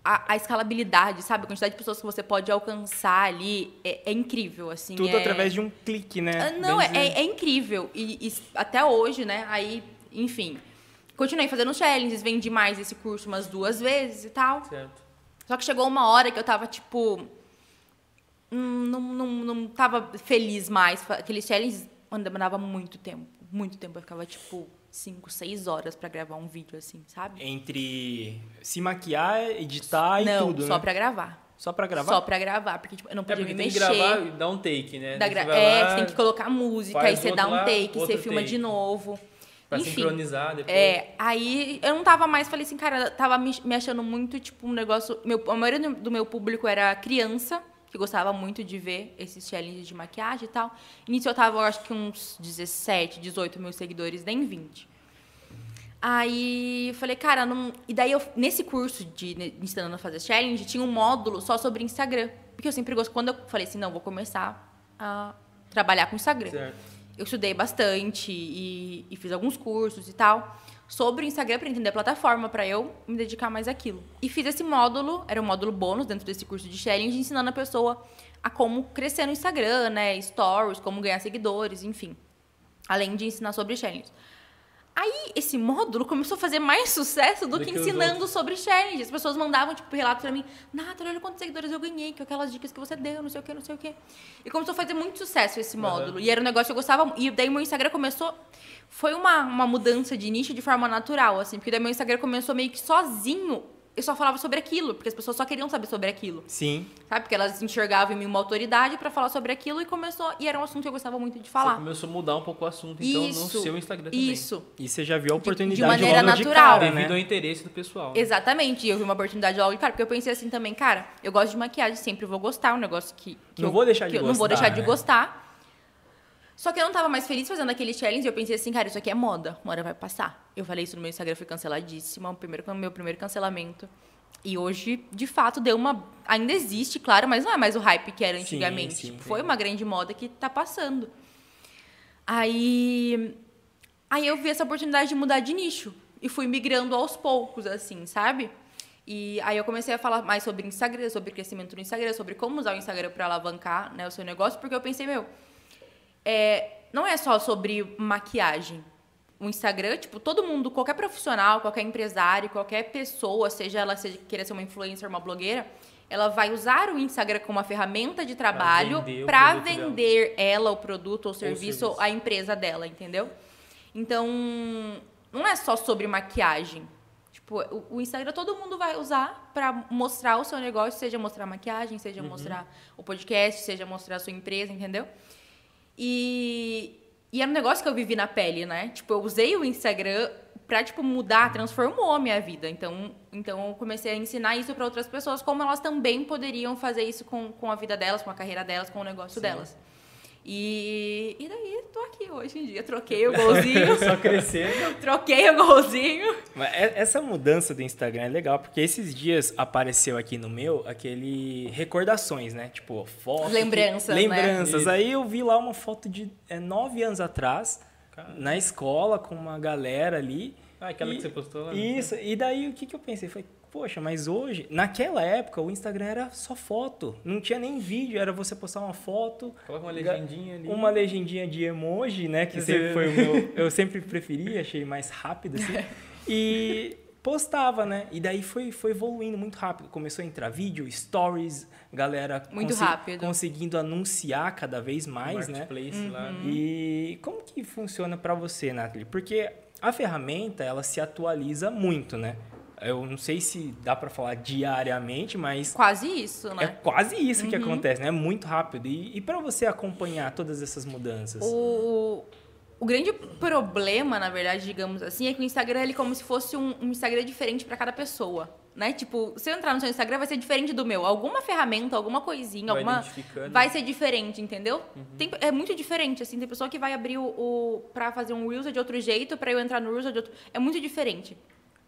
a, a escalabilidade, sabe? A quantidade de pessoas que você pode alcançar ali é, é incrível, assim. Tudo é... através de um clique, né? Ah, Não, é, é- é incrível. E, e até hoje, né? Aí, enfim. Continuei fazendo challenges, vendi mais esse curso umas duas vezes e tal. Certo. Só que chegou uma hora que eu tava, tipo. Não, não, não tava feliz mais. Aqueles challenges demorava muito tempo. Muito tempo. Eu ficava, tipo, 5, 6 horas pra gravar um vídeo, assim, sabe? Entre se maquiar, editar e não, tudo, só né? pra gravar. Só pra gravar? Só pra gravar. Porque, tipo, eu não É podia porque me tem que mexer. gravar e dar um take, né? Da gra- você É, lá, você tem que colocar música, aí você dá um lá, take, você filma take. de novo. Pra Enfim, sincronizar depois. É, aí eu não tava mais, falei assim, cara, tava me, me achando muito, tipo, um negócio. Meu, a maioria do meu público era criança, que gostava muito de ver esses challenges de maquiagem e tal. Início eu tava, eu acho que uns 17, 18 mil seguidores, nem 20. Aí eu falei, cara, não. E daí eu, nesse curso de ne- ensinando a fazer challenge, tinha um módulo só sobre Instagram. Porque eu sempre gosto. Quando eu falei assim, não, vou começar a trabalhar com Instagram. Certo. Eu estudei bastante e, e fiz alguns cursos e tal sobre o Instagram para entender a plataforma, para eu me dedicar mais àquilo. E fiz esse módulo, era um módulo bônus dentro desse curso de challenge, ensinando a pessoa a como crescer no Instagram, né, stories, como ganhar seguidores, enfim. Além de ensinar sobre challenge. Aí, esse módulo começou a fazer mais sucesso do, Do que, que ensinando sobre challenge. As pessoas mandavam, tipo, relatos pra mim. Nathalie, olha quantos seguidores eu ganhei, que aquelas dicas que você deu, não sei o que, não sei o que. E começou a fazer muito sucesso esse módulo. E era um negócio que eu gostava. E daí meu Instagram começou... Foi uma, uma mudança de nicho de forma natural, assim. Porque daí meu Instagram começou meio que sozinho. Eu só falava sobre aquilo, porque as pessoas só queriam saber sobre aquilo. Sim. Sabe? Porque elas enxergavam em mim uma autoridade pra falar sobre aquilo e começou... E era um assunto que eu gostava muito de Você falar. começou a mudar um pouco o assunto, então, Isso, no seu Instagram também. Isso. E você já viu a oportunidade maneira logo de natural. cara, Devido né? ao interesse do pessoal. Exatamente, e eu vi uma oportunidade logo de cara, porque eu pensei assim também, cara, eu gosto de maquiagem, sempre vou gostar, um negócio que, que Não eu, vou deixar de eu não vou gostar, deixar de né? gostar. Só que eu não tava mais feliz fazendo aquele challenge, e eu pensei assim, cara, isso aqui é moda, uma hora vai passar. Eu falei isso no meu Instagram, foi canceladíssima, o primeiro, meu primeiro cancelamento. E hoje, de fato, deu uma. Ainda existe, claro, mas não é mais o hype que era antigamente. sim, Tipo, sim. foi uma grande moda que tá passando. Aí. Aí eu vi essa oportunidade de mudar de nicho. E fui migrando aos poucos, assim, sabe? E aí eu comecei a falar mais sobre Instagram, sobre crescimento no Instagram, sobre como usar o Instagram para alavancar né, o seu negócio, porque eu pensei, meu, é, não é só sobre maquiagem. O Instagram, tipo, todo mundo, qualquer profissional, qualquer empresário, qualquer pessoa, seja ela seja, queira ser uma influencer, uma blogueira, ela vai usar o Instagram como uma ferramenta de trabalho vender para dela. vender ela, o produto ou serviço, serviço. a empresa dela, entendeu? Então, não é só sobre maquiagem. Tipo, o, Instagram todo mundo vai usar para mostrar o seu negócio, seja mostrar maquiagem, seja mostrar o podcast, seja mostrar a sua empresa, entendeu? E, e era um negócio que eu vivi na pele, né? Tipo, eu usei o Instagram pra, tipo, mudar, transformou a minha vida. Então, então eu comecei a ensinar isso para outras pessoas, como elas também poderiam fazer isso com, com a vida delas, com a carreira delas, com o negócio delas. E, e daí, tô aqui hoje em dia. Troquei o golzinho, Só crescendo. troquei o golzinho. Mas é- essa mudança do Instagram é legal, porque esses dias apareceu aqui no meu aquele recordações, né? Tipo, foto. Lembranças, né? Lembranças. Aí eu vi lá uma foto de é, nove anos atrás, Cara. na escola, com uma galera ali. Ah, aquela E- que você postou lá? né? Isso, e daí o que, que eu pensei? Foi, poxa, mas hoje, naquela época, o Instagram era só foto. Não tinha nem vídeo, era você postar uma foto. Coloca uma legendinha ali. Uma legendinha de emoji, né? Que sempre foi o meu. Eu sempre preferi, achei mais rápido, assim. E postava, né? E daí foi, foi evoluindo muito rápido. Começou a entrar vídeo, stories, galera muito rápido. conseguindo anunciar cada vez mais, né? Uhum. Lá. E como que funciona para você, Nathalie? Porque a ferramenta, ela se atualiza muito, né? Eu não sei se dá para falar diariamente, mas quase isso, né? É quase isso uhum. que acontece, né? É muito rápido. E, e para você acompanhar todas essas mudanças? O o grande problema, na verdade, digamos assim, é que o Instagram ele é como se fosse um, um Instagram diferente para cada pessoa. Né? Tipo, se eu entrar no seu Instagram, vai ser diferente do meu. Alguma ferramenta, alguma coisinha, vai alguma. Vai ser diferente, entendeu? Uhum. Tem, é muito diferente, assim. Tem pessoa que vai abrir o. o pra fazer um Reels de outro jeito, para eu entrar no Reels de outro. É muito diferente.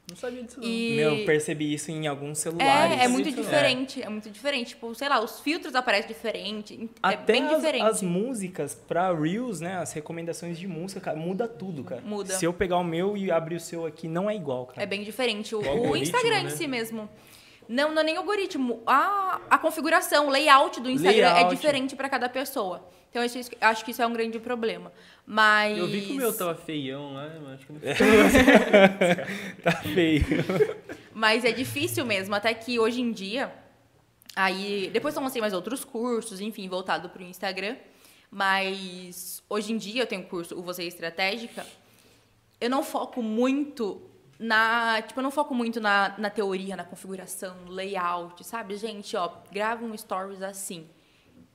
Não sabia disso, não. E... Meu, percebi isso em alguns celulares. É, é muito diferente. É. é. muito diferente. Tipo, sei lá, os filtros aparecem diferente. É Até bem as, diferente. As músicas pra Reels, né? As recomendações de música, cara, muda tudo, cara. Muda. Se eu pegar o meu e abrir o seu aqui, não é igual, cara. É bem diferente. O, o Instagram né? em si mesmo. Não, não é nem algoritmo. A, a configuração, o layout do Instagram é layout. é diferente para cada pessoa. Então, eu acho, acho que isso é um grande problema. Mas. Eu vi que o meu tava feião lá, mas acho que não Tá feio. Mas é difícil mesmo, até que hoje em dia. Aí. Depois eu lancei mais outros cursos, enfim, voltado para o Instagram. Mas hoje em dia eu tenho curso, o Você é Estratégica. Eu não foco muito na. Tipo, eu não foco muito na, na teoria, na configuração, layout, sabe? Gente, ó, grava um stories assim.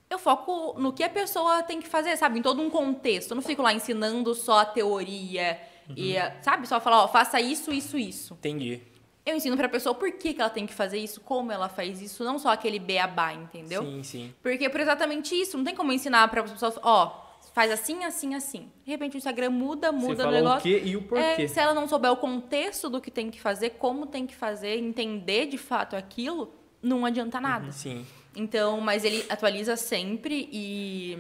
Eu foco no que a pessoa tem que fazer, sabe? Em todo um contexto. Eu não fico lá ensinando só a teoria uhum. e, sabe? Só falar, ó, faça isso, isso, isso. Entendi. Eu ensino pra pessoa por que, que ela tem que fazer isso, como ela faz isso, não só aquele beabá, entendeu? Sim, sim. Porque por exatamente isso, não tem como ensinar pra pessoa, ó, faz assim, assim, assim. De repente o Instagram muda, muda o negócio. o que e o porquê. É, se ela não souber o contexto do que tem que fazer, como tem que fazer, entender de fato aquilo, não adianta nada. Uhum, sim. Então, mas ele atualiza sempre e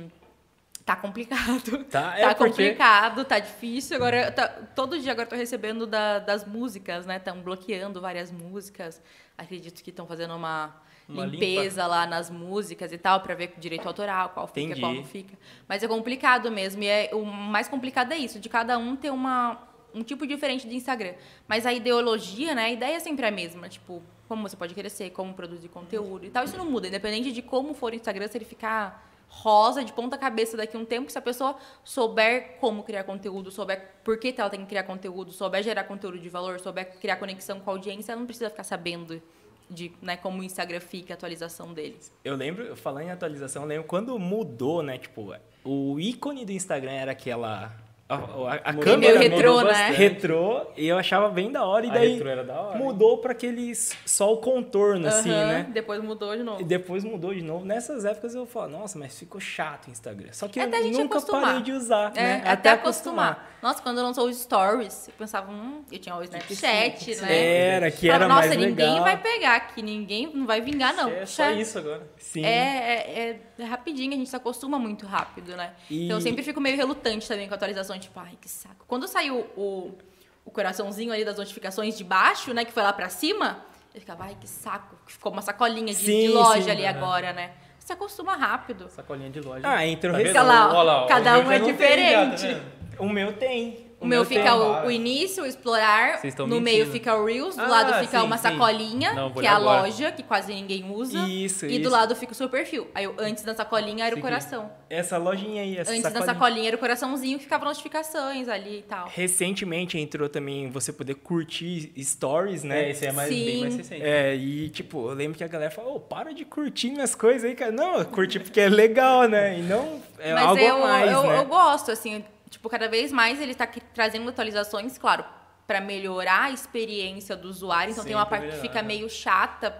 tá complicado. Tá, é tá complicado, tá difícil. Agora, tá, todo dia agora eu tô recebendo da, das músicas, né? Estão bloqueando várias músicas. Acredito que estão fazendo uma uma limpeza limpa. lá nas músicas e tal, para ver direito autoral, qual fica, Entendi. qual não fica. Mas é complicado mesmo. E é, o mais complicado é isso, de cada um ter uma, um tipo diferente de Instagram. Mas a ideologia, né? A ideia é sempre a mesma. Tipo, como você pode crescer, como produzir conteúdo e tal. Isso não muda, independente de como for o Instagram, se ele ficar rosa de ponta cabeça daqui a um tempo, se a pessoa souber como criar conteúdo, souber por que ela tem que criar conteúdo, souber gerar conteúdo de valor, souber criar conexão com a audiência, ela não precisa ficar sabendo de né, como o Instagram fica, a atualização deles. Eu lembro, falando em atualização, eu lembro quando mudou, né? Tipo, o ícone do Instagram era aquela a, a, a câmera retrô, né? Retrô, e eu achava bem da hora. E daí hora, mudou para aqueles só o contorno, uhum, assim, né? Depois mudou de novo. E depois mudou de novo. Nessas épocas eu falo, nossa, mas ficou chato o Instagram. Só que até eu nunca acostumar. parei de usar, é, né? Até, até acostumar. acostumar. Nossa, quando lançou os stories, eu pensava, hum, eu tinha o Snapchat, né? Era, que era Nossa, mais legal. Nossa, ninguém vai pegar aqui, ninguém não vai vingar, não. É só isso agora. Sim. É, é, é, rapidinho, a gente se acostuma muito rápido, né? E... Então eu sempre fico meio relutante também com a atualização, tipo, ai, que saco. Quando saiu o, o coraçãozinho ali das notificações de baixo, né, que foi lá pra cima, eu ficava, ai, que saco. Ficou uma sacolinha de, sim, de loja sim, ali agora, né? Você acostuma rápido. Sacolinha de loja. Ah, entrou tá Fica lá, lá, cada um é diferente. Tem, tá o meu tem. O, meu, fica o, o, início, o explorar. No mentindo. meio fica o Reels, do ah, lado fica sim, uma sacolinha, Não, que é a agora. loja, que quase ninguém usa. Isso, E isso. do lado fica o seu perfil. Aí eu, antes da sacolinha era o coração. Essa lojinha aí, essa Antes sacolinha. da sacolinha era o coraçãozinho que ficava notificações ali e tal. Recentemente entrou também você poder curtir stories, né? É, esse é mais, bem mais recente. É, e tipo, eu lembro que a galera falou, oh, para de curtir minhas coisas aí, cara. Não, curtir porque é legal, né? E não é Mas algo eu, a mais, eu, né? eu gosto, assim, tipo, cada vez mais ele está trazendo atualizações, claro, para melhorar a experiência do usuário. Então Sim, tem uma parte melhorar, que fica né? meio chata.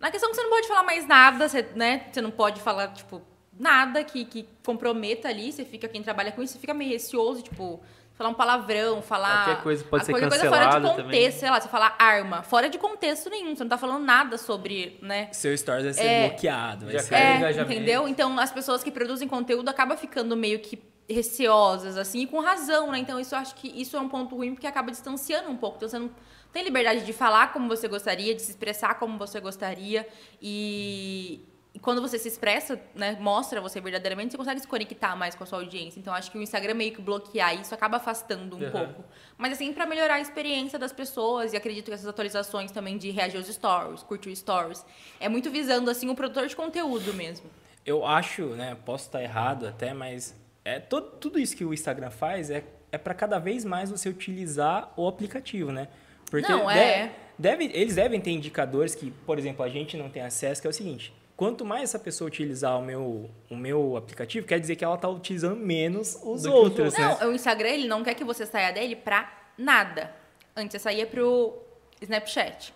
Na questão que você não pode falar mais nada, você, né? Você não pode falar, tipo, nada que, que comprometa ali. Você fica, quem trabalha com isso, você fica meio receoso, tipo, falar um palavrão, falar. Qualquer coisa pode ser cancelada coisa fora de contexto, também. sei lá, você falar arma, fora de contexto nenhum, você não tá falando nada sobre, né? Seu stories vai ser É. bloqueado. Vai Já ser... É, engajamento. entendeu? Então as pessoas que produzem conteúdo acabam ficando meio que receosas, assim, e com razão, né? Então, isso eu acho que isso é um ponto ruim, porque acaba distanciando um pouco. Então, você não tem liberdade de falar como você gostaria, de se expressar como você gostaria, e, e quando você se expressa, né, mostra você verdadeiramente, você consegue se conectar mais com a sua audiência. Então, acho que o Instagram meio que bloquear isso acaba afastando um Uhum. pouco. Mas, assim, para melhorar a experiência das pessoas, e acredito que essas atualizações também de reagir aos stories, curtir stories, é muito visando, assim, o produtor de conteúdo mesmo. Eu acho, né? Posso estar errado até, mas é todo, tudo isso que o Instagram faz é, é para cada vez mais você utilizar o aplicativo, né? Porque Não, de- é. deve, eles devem ter indicadores que, por exemplo, a gente não tem acesso, que é o seguinte. Quanto mais essa pessoa utilizar o meu, o meu aplicativo, quer dizer que ela está utilizando menos os Do que os outros, né? Não, o Instagram, ele não quer que você saia dele pra nada. Antes você saía pro Snapchat,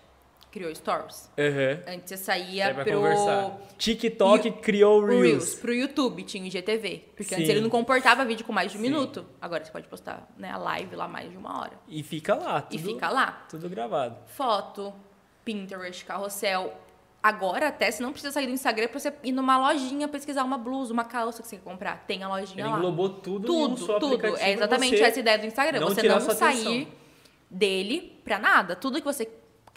criou Stories. Aham. Antes você saía pro conversar. TikTok criou Reels. Reels. pro YouTube, tinha o IGTV. Porque antes Sim. ele não comportava vídeo com mais de um minuto. Agora você pode postar né, a live lá mais de uma hora. E fica lá. E Tudo, fica lá. Tudo gravado. Foto, Pinterest, carrossel. Agora até você não precisa sair do Instagram pra você ir numa lojinha pesquisar uma blusa, uma calça que você quer comprar. Tem a lojinha Ele lá. englobou tudo, Tudo, só tudo. É exatamente essa ideia do Instagram. não você não sair dele pra nada. Tudo que você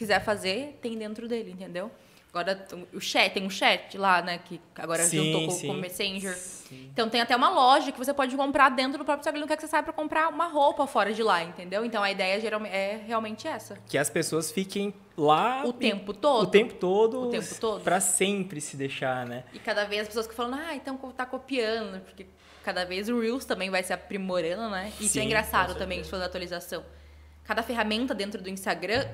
quiser fazer tem dentro dele, entendeu? Agora o chat, tem um chat lá, né? Que agora Sim, juntou com, sim. com o Messenger. Então tem até uma loja que você pode comprar dentro do próprio Instagram. Não quer que você saia pra comprar uma roupa fora de lá, entendeu? Então a ideia geralmente é realmente essa. Que as pessoas fiquem lá O tempo todo. o tempo todo, O tempo todo. pra sempre se deixar, né? E cada vez as pessoas que falam, ah, então tá copiando, porque cada vez o Reels também vai se aprimorando, né? Isso é Sim, engraçado também de fazer atualização. Cada ferramenta dentro do Instagram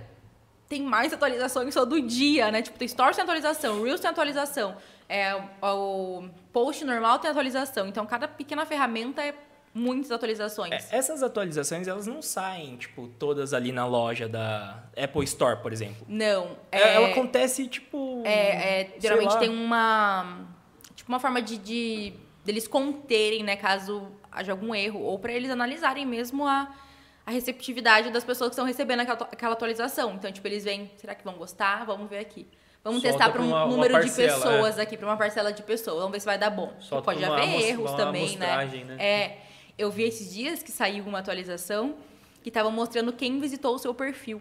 tem mais atualizações todo dia, né? Tipo, tem Stories tem atualização, Reels tem atualização, é, o post normal tem atualização. Então, cada pequena ferramenta é muitas atualizações. É, essas atualizações, elas não saem, tipo, todas ali na loja da Apple Store, por exemplo. Não, É, é, Ela acontece, tipo... É, é, geralmente tem uma tipo uma forma de, de deles conterem, né, caso haja algum erro ou para eles analisarem mesmo a, a receptividade das pessoas que estão recebendo aquela, aquela atualização. Então, tipo, eles veem, será que vão gostar? Vamos ver aqui. Vamos Solta testar para um uma- uma número de parcela, pessoas aqui, para uma parcela de pessoas. Vamos ver se vai dar bom. Solta Pode uma haver erros uma também, né? né? É, eu vi esses dias que saiu uma atualização que estava mostrando quem visitou o seu perfil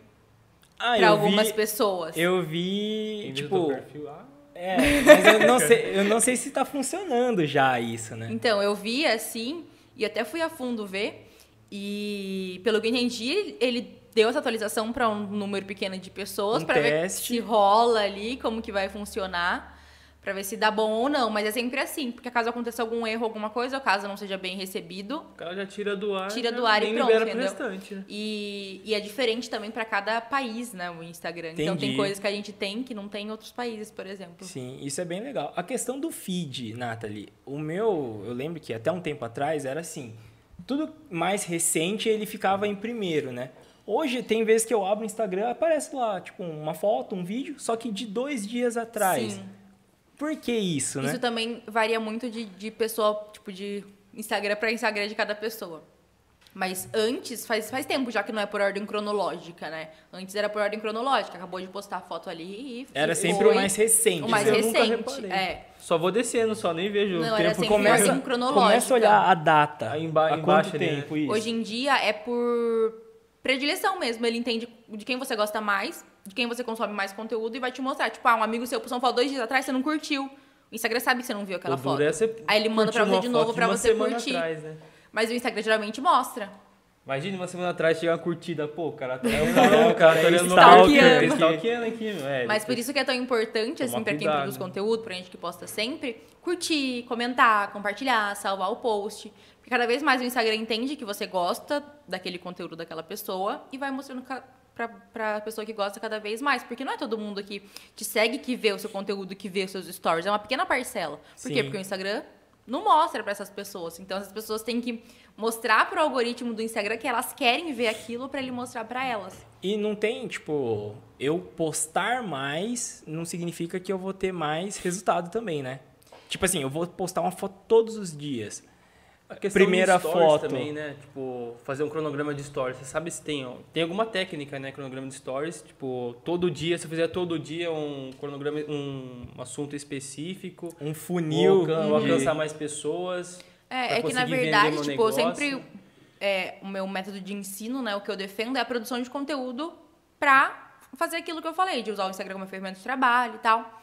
Ah, para eu algumas vi, pessoas. Eu vi, Quem visitou tipo... o perfil, ah, É, mas eu não, sei, eu não sei se tá funcionando já isso, né? Então, eu vi assim, e até fui a fundo ver, e pelo que eu entendi, ele deu essa atualização para um número pequeno de pessoas Um para ver se rola ali, como que vai funcionar, para ver se dá bom ou não. Mas é sempre assim, porque caso aconteça algum erro, alguma coisa, ou caso não seja bem recebido, o cara já tira do ar. Tira do ar e pronto, libera restante, né? e, e é diferente também para cada país, né, o Instagram. Então tem Entendi. coisas que a gente tem que não tem em outros países, por exemplo. Sim, isso é bem legal. A questão do feed, Nathalie, o meu, eu lembro que até um tempo atrás era assim, tudo mais recente ele ficava em primeiro, né? Hoje tem vezes que eu abro o Instagram, aparece lá, tipo, uma foto, um vídeo, só que de dois dias atrás. Sim. Por que isso, né? Isso também varia muito de, de pessoa, tipo, de Instagram para Instagram de cada pessoa. Mas antes, faz, faz tempo já que não é por ordem cronológica, né? Antes era por ordem cronológica, acabou de postar a foto ali e. Era e sempre foi o mais recente. O mais eu nunca recente. É. Só vou descendo, só nem vejo Não, o era tempo. sempre Começa, ordem cronológica. começa a olhar a data. Aí emba- há embaixo quanto ali, né? tempo isso? Hoje em dia é por predileção mesmo. Ele entende de quem você gosta mais, de quem você consome mais conteúdo e vai te mostrar. Tipo, ah, um amigo seu postou uma foto dois dias atrás, você não curtiu. O Instagram sabe que você não viu aquela O foto. é Aí ele manda pra você de novo pra você curtir. Atrás, né? Mas o Instagram geralmente mostra. Imagina uma semana atrás chegar uma curtida, pô, o cara tá, É, o cara, o cara tá olhando Stalkeando. perfil, stalkeando aqui, meu. É, Mas por isso que é tão importante, assim, pra quem produz né? conteúdo, pra gente que posta sempre, curtir, comentar, compartilhar, salvar o post. Porque cada vez mais o Instagram entende que você gosta daquele conteúdo daquela pessoa e vai mostrando pra, pra pessoa que gosta cada vez mais. Porque não é todo mundo que te segue que vê o seu conteúdo, que vê os seus stories. É uma pequena parcela. Por quê? Sim. Porque o Instagram não mostra pra essas pessoas. Então essas pessoas têm que mostrar pro algoritmo do Instagram que elas querem ver aquilo pra ele mostrar pra elas. E não tem, tipo, eu postar mais não significa que eu vou ter mais resultado também, né? Tipo assim, eu vou postar uma foto todos os dias. A questão Primeira de stories foto. também, né? Tipo, fazer um cronograma de stories. Você sabe se tem, ó, tem alguma técnica, né? Cronograma de stories. Tipo, todo dia, se eu fizer todo dia um cronograma, um assunto específico, Um funil. vou alcançar mais pessoas. É, é que na verdade, tipo, negócio. sempre. É, o meu método de ensino, né? O que eu defendo é a produção de conteúdo pra fazer aquilo que eu falei, de usar o Instagram como ferramenta de trabalho e tal.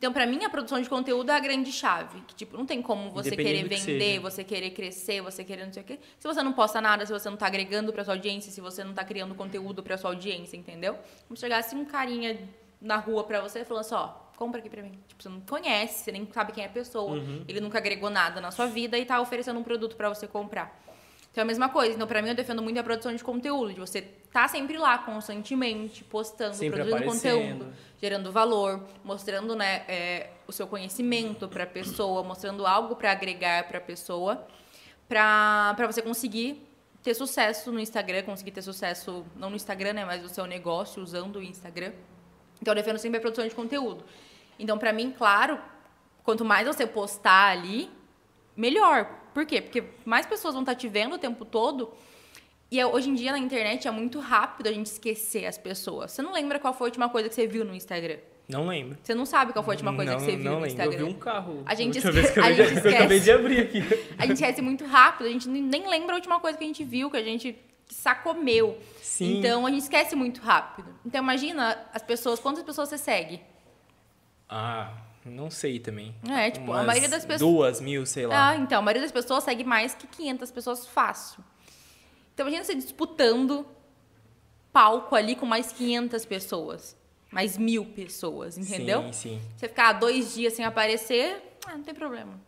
Então, pra mim, a produção de conteúdo é a grande chave. Que, tipo, não tem como você querer que vender, seja. você querer crescer, você querer não sei o quê. Se você não posta nada, se você não tá agregando pra sua audiência, se você não tá criando conteúdo pra sua audiência, entendeu? Como se chegasse um carinha na rua pra você falando assim, ó, compra aqui pra mim. Tipo, você não conhece, você nem sabe quem é a pessoa. Uhum. Ele nunca agregou nada na sua vida e tá oferecendo um produto pra você comprar. Então é a mesma coisa. Então, pra mim, eu defendo muito a produção de conteúdo, de você tá sempre lá, constantemente, postando, Sempre produzindo aparecendo. conteúdo, gerando valor, mostrando né, é, o seu conhecimento pra pessoa, mostrando algo pra agregar pra pessoa, pra, pra você conseguir ter sucesso no Instagram, conseguir ter sucesso, não no Instagram, né, mas no seu negócio usando o Instagram. Então, eu defendo sempre a produção de conteúdo. Então, pra mim, claro, quanto mais você postar ali, melhor. Por quê? Porque mais pessoas vão estar te vendo o tempo todo. E é- hoje em dia na internet é muito rápido a gente esquecer as pessoas. Você não lembra qual foi a última coisa que você viu no Instagram? Não lembro. Você não sabe qual foi a última coisa Não, que você viu não no lembro. Eu Instagram. vi um carro. A gente última vez que eu, esque- a gente que eu acabei esquece. de abrir aqui. A gente esquece muito rápido, a gente nem nem lembra a última coisa que a gente viu, que a gente sacomeu. Sim. Então a gente esquece muito rápido. Então imagina as pessoas, quantas pessoas você segue? Ah, não sei também. É, tipo, a Umas maioria das pessoas. Duas mil, sei lá. Ah, então, a maioria das pessoas segue mais que 500 pessoas fácil. Então, imagina você disputando palco ali com mais 500 pessoas. Mais mil pessoas, entendeu? Sim, sim. Você ficar dois dias sem aparecer, ah, não tem problema.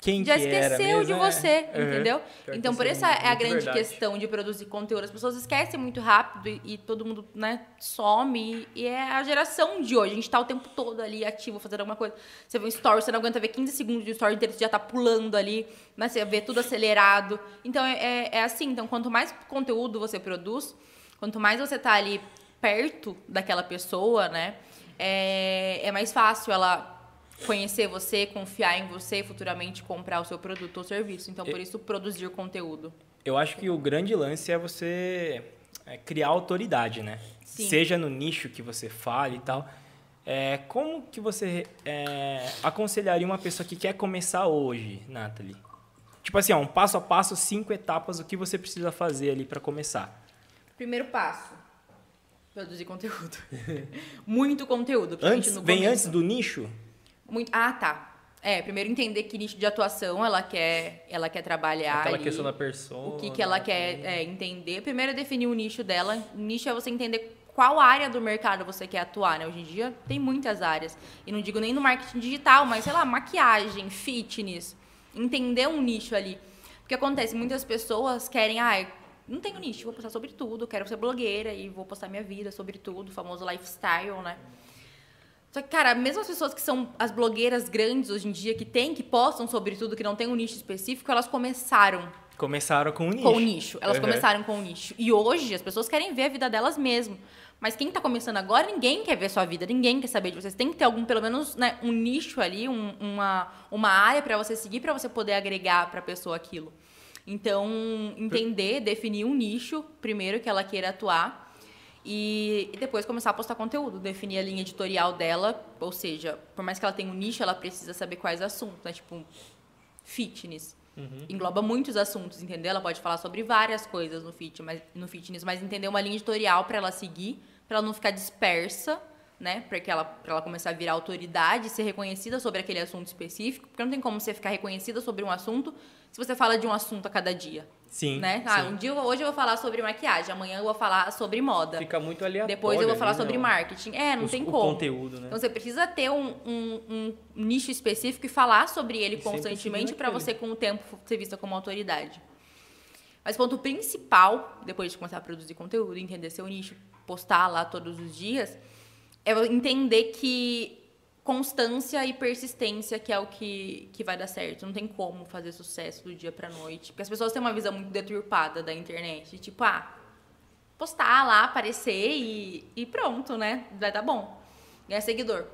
Quem Já que era esqueceu de é? você, Uhum. entendeu? Então, por isso é a grande verdade. questão de produzir conteúdo. As pessoas esquecem muito rápido e, e todo mundo, né, some. E, e é a geração de hoje. A gente tá o tempo todo ali ativo, fazendo alguma coisa. Você vê um story, você não aguenta ver 15 segundos de story inteiro, você já tá pulando ali, né? Você vê tudo acelerado. Então, é, é, é assim. Então, quanto mais conteúdo você produz, quanto mais você tá ali perto daquela pessoa, né? É, é mais fácil ela conhecer você, confiar em você e futuramente comprar o seu produto ou serviço. Então, por isso, produzir conteúdo. Eu acho que o grande lance é você é, criar autoridade, né? Sim. Seja no nicho que você fale e tal. É, como que você é, aconselharia uma pessoa que quer começar hoje, Nathalie? Tipo assim, ó, um passo a passo, cinco etapas, o que você precisa fazer ali para começar. Primeiro passo. Produzir conteúdo. Muito conteúdo. Antes, vem antes do nicho? Muito... Ah, tá. É, primeiro entender que nicho de atuação ela quer, ela quer trabalhar Aquela ali. questão da persona. o que, que ela quer é, entender. Primeiro é definir o nicho dela. Nicho é você entender qual área do mercado você quer atuar, né? Hoje em dia tem muitas áreas. E não digo nem no marketing digital, mas sei lá, maquiagem, fitness. Entender um nicho ali. Porque acontece, muitas pessoas querem, ah, não tenho nicho, vou postar sobre tudo, quero ser blogueira e vou postar minha vida sobre tudo, famoso lifestyle, né? Só que, cara, mesmo as pessoas que são as blogueiras grandes hoje em dia, que tem, que postam sobre tudo, que não tem um nicho específico, elas começaram Começaram com o nicho. com o nicho. Elas Uhum. começaram com o nicho. E hoje as pessoas querem ver a vida delas mesmo. Mas quem tá começando agora, ninguém quer ver sua vida, ninguém quer saber de vocês. Tem que ter algum, pelo menos, né, um nicho ali, um- uma, uma área para você seguir, para você poder agregar para a pessoa aquilo. Então, entender, definir um nicho, primeiro que ela queira atuar, e, depois começar a postar conteúdo, definir a linha editorial dela, ou seja, por mais que ela tenha um nicho, ela precisa saber quais assuntos, né? Tipo, fitness. Engloba muitos assuntos, entendeu? Ela pode falar sobre várias coisas no fitness, mas, no fitness, mas entender uma linha editorial para ela seguir, para ela não ficar dispersa, né? Para ela, pra ela começar a virar autoridade, ser reconhecida sobre aquele assunto específico, porque não tem como você ficar reconhecida sobre um assunto se você fala de um assunto a cada dia, Sim. né? Ah, sim. um dia hoje eu vou falar sobre maquiagem, amanhã eu vou falar sobre moda. Fica muito aleatório. Depois eu vou falar ali, sobre né? marketing. É, não Os- tem como. conteúdo, né? Então você precisa ter um, um- um nicho específico e falar sobre ele E constantemente para você, com o tempo, ser vista como autoridade. Mas o ponto principal, depois de começar a produzir conteúdo, entender seu nicho, postar lá todos os dias, é entender que constância e persistência que é o que, que vai dar certo. Não tem como fazer sucesso do dia pra noite. Porque as pessoas têm uma visão muito deturpada da internet. Tipo, ah, postar lá, aparecer e, e pronto, né? Vai dar bom. Ganhar seguidor.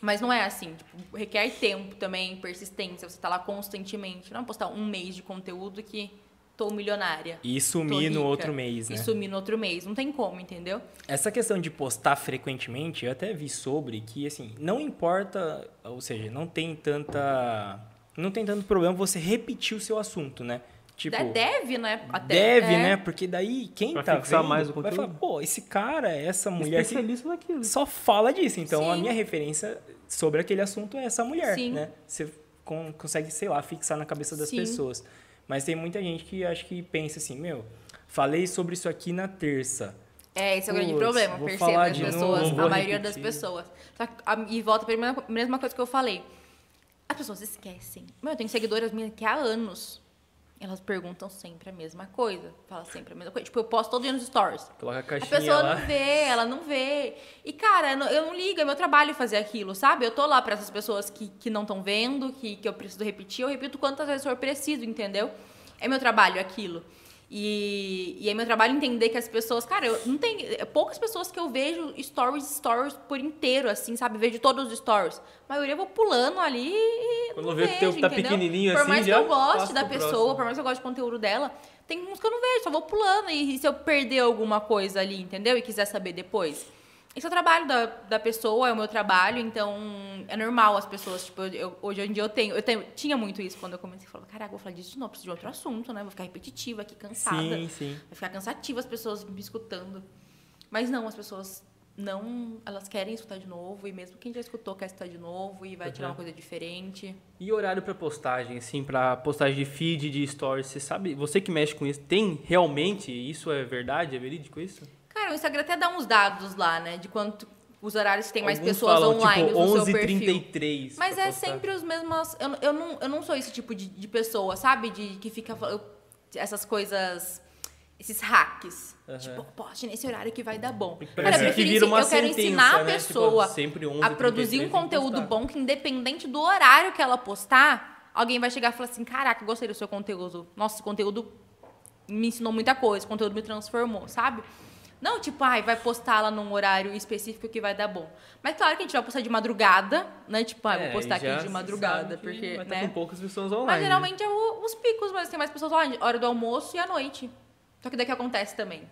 Mas não é assim. Tipo, requer tempo também, persistência. Você tá lá constantemente. Não é postar um mês de conteúdo que tô milionária. E sumir no outro mês, né? E sumir no outro mês. Não tem como, entendeu? Essa questão de postar frequentemente, eu até vi sobre que, assim, não importa, ou seja, não tem tanta não tem tanto problema você repetir o seu assunto, né? Tipo, De- deve, né? Até, deve, é. né? Porque daí quem Pra tá fixar vendo mais o vai conteúdo. falar, pô, esse cara, essa mulher Especialista naquilo. só fala disso. Então a Sim. minha referência sobre aquele assunto é essa mulher, Sim. né? Você con- consegue, sei lá, fixar na cabeça das Sim. pessoas. Mas tem muita gente que acho que pensa assim, meu, falei sobre isso aqui na terça. É, esse é o grande problema, percebo as pessoas, novo, a maioria das repetir. pessoas. Que, a- e volta para a mesma- mesma coisa que eu falei. As pessoas esquecem. Meu, eu tenho seguidoras minhas que há anos. Elas perguntam sempre a mesma coisa. Fala sempre a mesma coisa. Tipo, eu posto todo dia nos stories. Coloca a A caixinha pessoa lá. não vê, ela não vê. E, cara, eu não- ligo, é meu trabalho fazer aquilo, sabe? Eu tô lá pra essas pessoas que, que não estão vendo, que, que eu preciso repetir, eu repito quantas vezes for preciso, entendeu? É meu trabalho aquilo. E, e é meu trabalho entender que as pessoas, cara, eu não tem é poucas pessoas que eu vejo stories, stories por inteiro, assim, sabe? Vejo todos os stories. A maioria eu vou pulando ali e Quando não vê que o teu vejo, tá entendeu? pequenininho Por assim, mais já que eu goste da pessoa, próximo. por mais que eu goste do conteúdo dela, tem uns que eu não vejo, só vou pulando. E, se eu perder alguma coisa ali, entendeu? E quiser saber depois. Esse é o trabalho da, da pessoa, é o meu trabalho, então é normal as pessoas, tipo, eu- hoje em dia eu tenho, eu tenho, tinha muito isso quando eu comecei a falar, caraca, vou falar disso de novo, preciso de outro assunto, né? Vou ficar repetitiva aqui, cansada. Sim, sim. Vai ficar cansativo as pessoas me escutando. Mas não, as pessoas não, elas querem escutar de novo, e mesmo quem já escutou quer escutar de novo, e vai tirar uma coisa diferente. E horário pra postagem, assim, pra postagem de feed, de stories, você sabe, você que mexe com isso, tem realmente, isso é verdade, é verídico isso? O Instagram até dá uns dados lá, né? De quanto os horários que tem mais Alguns pessoas falam, online tipo, no seu 11h33 perfil. Mas pra é postar. sempre os mesmos. Eu, eu, não, eu não sou esse tipo de, de pessoa, sabe? De que fica falando essas coisas. Esses hacks. Aham. Tipo, poste nesse horário que vai dar bom. Parece eu, que vira uma eu quero ensinar a né? pessoa Tipo, sempre 11, a produzir 33 um conteúdo bom que, independente do horário que ela postar, alguém vai chegar e falar assim: caraca, gostei do seu conteúdo. Nossa, esse conteúdo me ensinou muita coisa, esse conteúdo me transformou, sabe? Não, tipo, ai, vai postar lá num horário específico que vai dar bom. Mas claro que a gente vai postar de madrugada, né? Tipo, ah, É, vou postar aqui de madrugada, porque, vai estar né? com poucas pessoas online. Mas né? geralmente é o- os picos, mas tem mais pessoas online, hora do almoço e à noite. Só que daí que acontece também.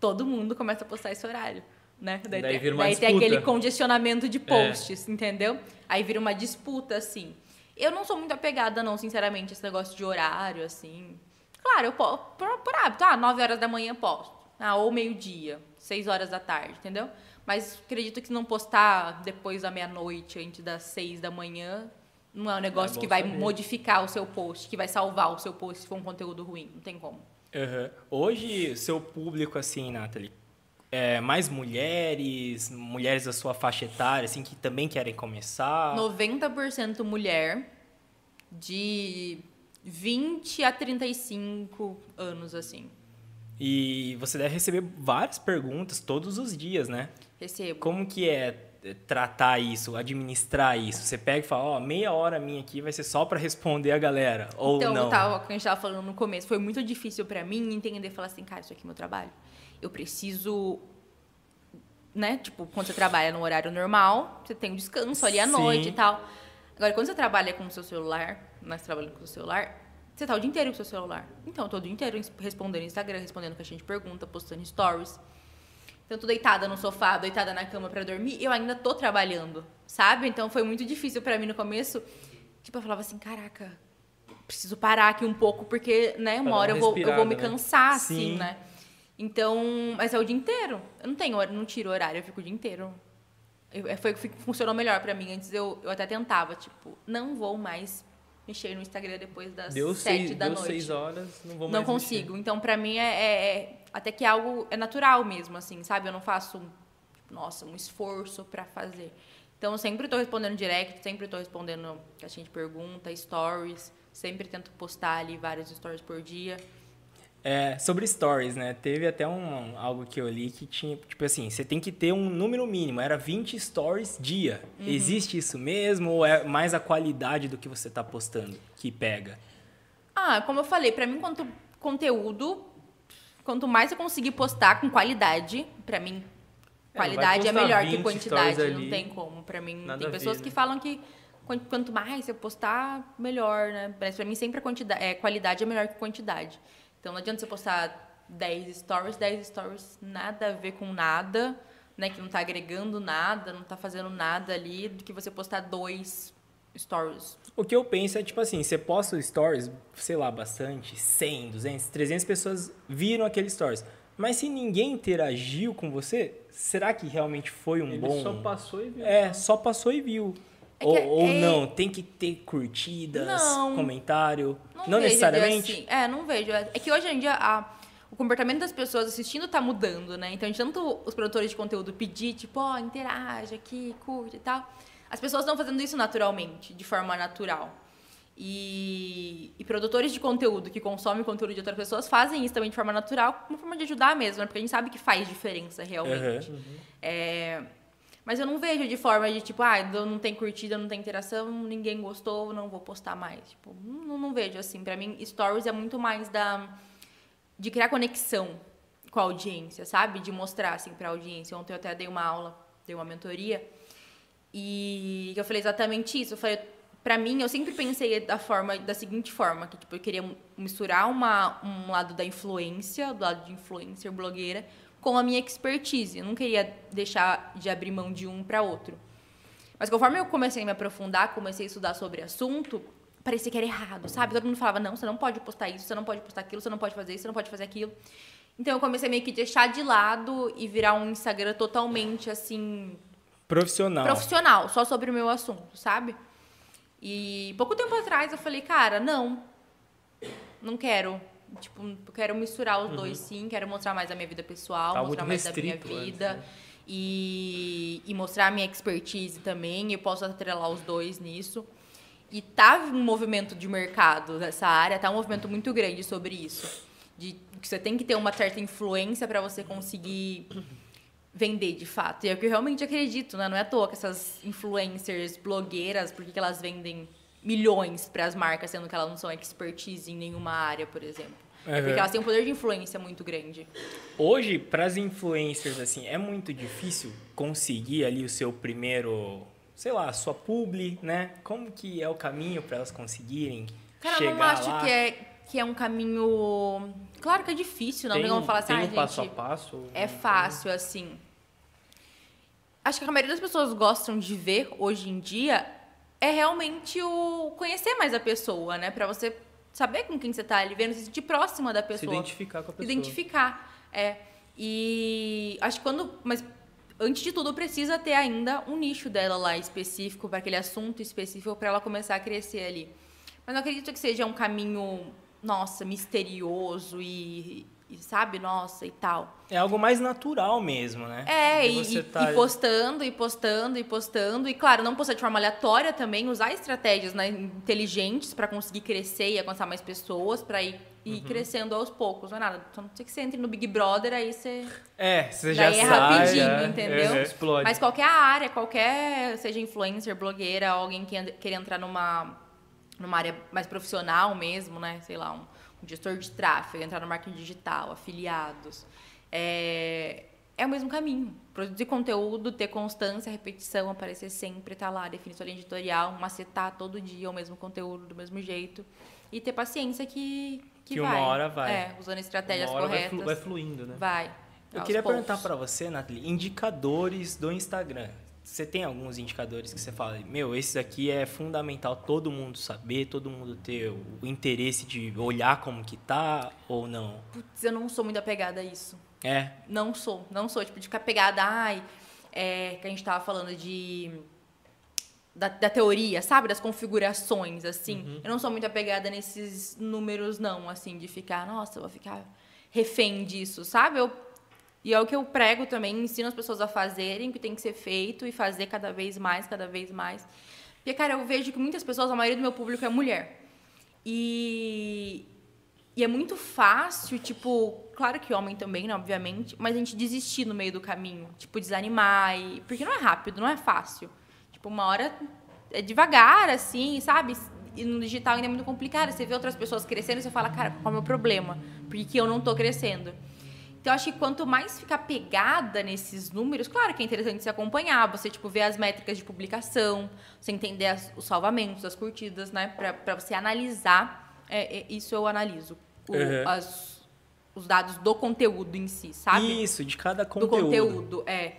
Todo mundo começa a postar esse horário, né? Daí tem, vira uma daí tem aquele congestionamento de posts, entendeu? Aí vira uma disputa, assim. Eu não sou muito apegada, não, sinceramente, a esse negócio de horário, assim. Claro, eu posto por, por hábito. Ah, 9 horas da manhã posto. Ah, ou meio-dia, 6 horas da tarde, entendeu? Mas acredito que se não postar depois da meia-noite, antes das 6 da manhã, não é um negócio bom que vai saber. modificar o seu post, que vai salvar o seu post se for um conteúdo ruim. Não tem como. Aham. Hoje, seu público, assim, Nathalie, é mais mulheres, mulheres da sua faixa etária, assim, que também querem começar. 90% mulher de 20 a 35 anos, assim. E você deve receber várias perguntas todos os dias, né? Recebo. Como que é é, tratar isso, administrar isso? Você pega e fala, ó, meia hora minha aqui vai ser só pra responder a galera, ou então, não? eu tava, como a gente tava falando no começo, foi muito difícil pra mim entender, falar assim, cara, isso aqui é meu trabalho. Eu preciso, né? Tipo, quando você trabalha no horário normal, você tem um descanso ali à Sim. noite e tal. Agora, quando você trabalha com o seu celular, nós trabalhamos com o seu celular, você tá o dia inteiro com o seu celular. Então, eu tô o dia inteiro respondendo Instagram, respondendo caixinha de pergunta, postando stories. Então, eu tô deitada no sofá, deitada na cama pra dormir, eu ainda tô trabalhando, sabe? Então, foi muito difícil pra mim no começo. Tipo, eu falava assim, caraca, preciso parar aqui um pouco, porque, né, uma hora uma eu vou, eu vou me né? cansar, Sim. assim, né? Então, mas é o dia inteiro. Eu não tenho hora, não tiro horário, eu fico o dia inteiro. Eu- é, foi o que funcionou melhor pra mim. Antes eu, eu até tentava, tipo, não vou mais mexer no Instagram depois das Deu sete seis, da deu noite. seis horas, não vou Não consigo. Então, pra mim, é, é- é- até que é algo é natural mesmo, assim, sabe? Eu não faço, um, nossa, um esforço pra fazer. Então, eu sempre tô respondendo direct, sempre tô respondendo caixinha de pergunta, stories. Sempre tento postar ali vários stories por dia. É, sobre stories, né? Teve até um, algo que eu li que tinha, tipo assim, você tem que ter um número mínimo, era 20 stories dia. Uhum. Existe isso mesmo ou é mais a qualidade do que você tá postando que pega? Ah, como eu falei, pra mim, quanto conteúdo, quanto mais eu conseguir postar com qualidade, pra mim, É, qualidade é postar melhor 20 que quantidade. stories Não ali, tem como. Pra mim, tem a ver, pessoas né? que falam que quan- quanto mais eu postar, melhor, né? Mas pra mim, sempre a quantidade, é, qualidade é melhor que quantidade. Então, não adianta você postar 10 stories, 10 stories nada a ver com nada, né? Que não tá agregando nada, não tá fazendo nada ali, do que você postar dois stories. O que eu penso é, tipo assim, você posta stories, sei lá, bastante, 100, 200, 300 pessoas viram aquele stories. Mas se ninguém interagiu com você, será que realmente foi um Ele bom... só passou e viu. É, só passou e viu. É ou ou é- não, tem que ter curtidas, Não. comentário. Não, de necessariamente. assim. É, não vejo. É que hoje em dia a- o comportamento das pessoas assistindo tá mudando, né? Então, de tanto os produtores de conteúdo pedir, tipo, ó, interage aqui, curte e tal. As pessoas estão fazendo isso naturalmente, de forma natural. E, e produtores de conteúdo que consomem conteúdo de outras pessoas fazem isso também de forma natural, uma forma de ajudar mesmo, né? Porque a gente sabe que faz diferença realmente. É, mas eu não vejo de forma de tipo, ah, não tem curtida, não tem interação, ninguém gostou, não vou postar mais. Tipo, não, não vejo assim. Pra mim, stories é muito mais da de criar conexão com a audiência, sabe? De mostrar assim pra audiência. Ontem eu até dei uma aula, dei uma mentoria e eu falei exatamente isso. Eu falei, pra mim, eu sempre pensei da forma da seguinte forma, que tipo, eu queria misturar uma, um lado da influência, do lado de influencer, blogueira, com a minha expertise. Eu não queria deixar de abrir mão de um para outro. Mas conforme eu comecei a me aprofundar, comecei a estudar sobre o assunto, parecia que era errado, sabe? Todo mundo falava, não, você não pode postar isso, você não pode postar aquilo, você não pode fazer isso, você não pode fazer aquilo. Então eu comecei meio que deixar de lado e virar um Instagram totalmente assim, Profissional. profissional, só sobre o meu assunto, sabe? E pouco tempo atrás eu falei, cara, não, não quero. Tipo, quero misturar os dois sim, quero mostrar mais da minha vida pessoal, Tá mostrar mais da minha restrito antes, vida. né? E, e mostrar a minha expertise também, eu posso atrelar os dois nisso. E tá um movimento de mercado nessa área, tá um movimento muito grande sobre isso. De que você tem que ter uma certa influência para você conseguir vender de fato. E é o que eu realmente acredito, né? Não é à toa que essas influencers, blogueiras, porque que elas vendem milhões para as marcas, sendo que elas não são expertise em nenhuma área, por exemplo. É Uhum. porque elas têm um poder de influência muito grande. Hoje, para as influencers, assim, é muito difícil conseguir ali o seu primeiro, sei lá, a sua publi, né? Como que é o caminho para elas conseguirem Cara, eu chegar não acho lá? que é, que é um caminho. Claro que é difícil, não tem, como falar assim, tem ah, um gente, passo a passo. é fácil, assim. Acho que a maioria das pessoas gostam de ver hoje em dia é realmente o conhecer mais a pessoa, né? Pra você saber com quem você tá ali vendo, se sentir próxima da Se pessoa. identificar com a pessoa. Identificar. É. E acho que quando. Mas antes de tudo, precisa ter ainda um nicho dela lá específico, para aquele assunto específico, para ela começar a crescer ali. Mas não acredito que seja um caminho, nossa, misterioso e, e sabe, nossa, e tal. É algo mais natural mesmo, né? É, e, tá- e postando, e postando, e postando. E, claro, não postar de forma aleatória também, usar estratégias né, inteligentes para conseguir crescer e alcançar mais pessoas, para ir, ir Uhum. crescendo aos poucos. Não é nada. Só não sei que você entre no Big Brother, aí você. É, você já Daí é sai. rapidinho, é, entendeu? é. Explode. Mas qualquer área, qualquer, seja influencer, blogueira, alguém que queira entrar numa, numa área mais profissional mesmo, né? Sei lá, um gestor de tráfego, entrar no marketing digital, afiliados. É, é o mesmo caminho. Produzir conteúdo, ter constância, repetição, aparecer sempre, estar lá, definir sua linha editorial, macetar todo dia o mesmo conteúdo, do mesmo jeito. E ter paciência que, que, Que uma vai. hora vai. É, usando estratégias Uma hora vai, corretas. flu- vai fluindo, né? Vai. Eu queria poucos. perguntar para você, Nathalie, indicadores do Instagram. Você tem alguns indicadores que você fala, meu, esse aqui é fundamental todo mundo saber, todo mundo ter o interesse de olhar como que tá ou não? Putz, eu não sou muito apegada a isso. É, Não sou, não sou. Tipo, de ficar pegada, ai, é, que a gente tava falando de. Da, da teoria, sabe? Das configurações, assim. Eu não sou muito apegada nesses números, não, assim, de ficar, nossa, eu vou ficar refém disso, sabe? Eu, e é o que eu prego também, ensino as pessoas a fazerem o que tem que ser feito e fazer cada vez mais, cada vez mais. Porque, cara, eu vejo que muitas pessoas, a maioria do meu público é mulher. E, e é muito fácil, tipo, claro que homem também, né, obviamente, mas a gente desistir no meio do caminho, tipo, desanimar, e, porque não é rápido, não é fácil. Tipo, uma hora é devagar, assim, sabe? E no digital ainda é muito complicado. Você vê outras pessoas crescendo e você fala, cara, qual é o meu problema? Por que eu não tô crescendo? Então, eu acho que quanto mais ficar pegada nesses números, claro que é interessante se acompanhar, você, tipo, ver as métricas de publicação, você entender as- os salvamentos, as curtidas, né? Pra, pra você analisar, é, é, isso eu analiso. O- Uhum. as- os dados do conteúdo em si, sabe? isso, de cada do conteúdo. conteúdo, é.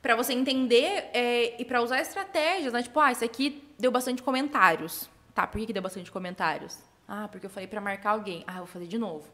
Pra você entender é, e pra usar estratégias, né? Tipo, ah, isso aqui deu bastante comentários. Tá, por que, que deu bastante comentários? Ah, porque eu falei pra marcar alguém. Ah, eu vou fazer de novo.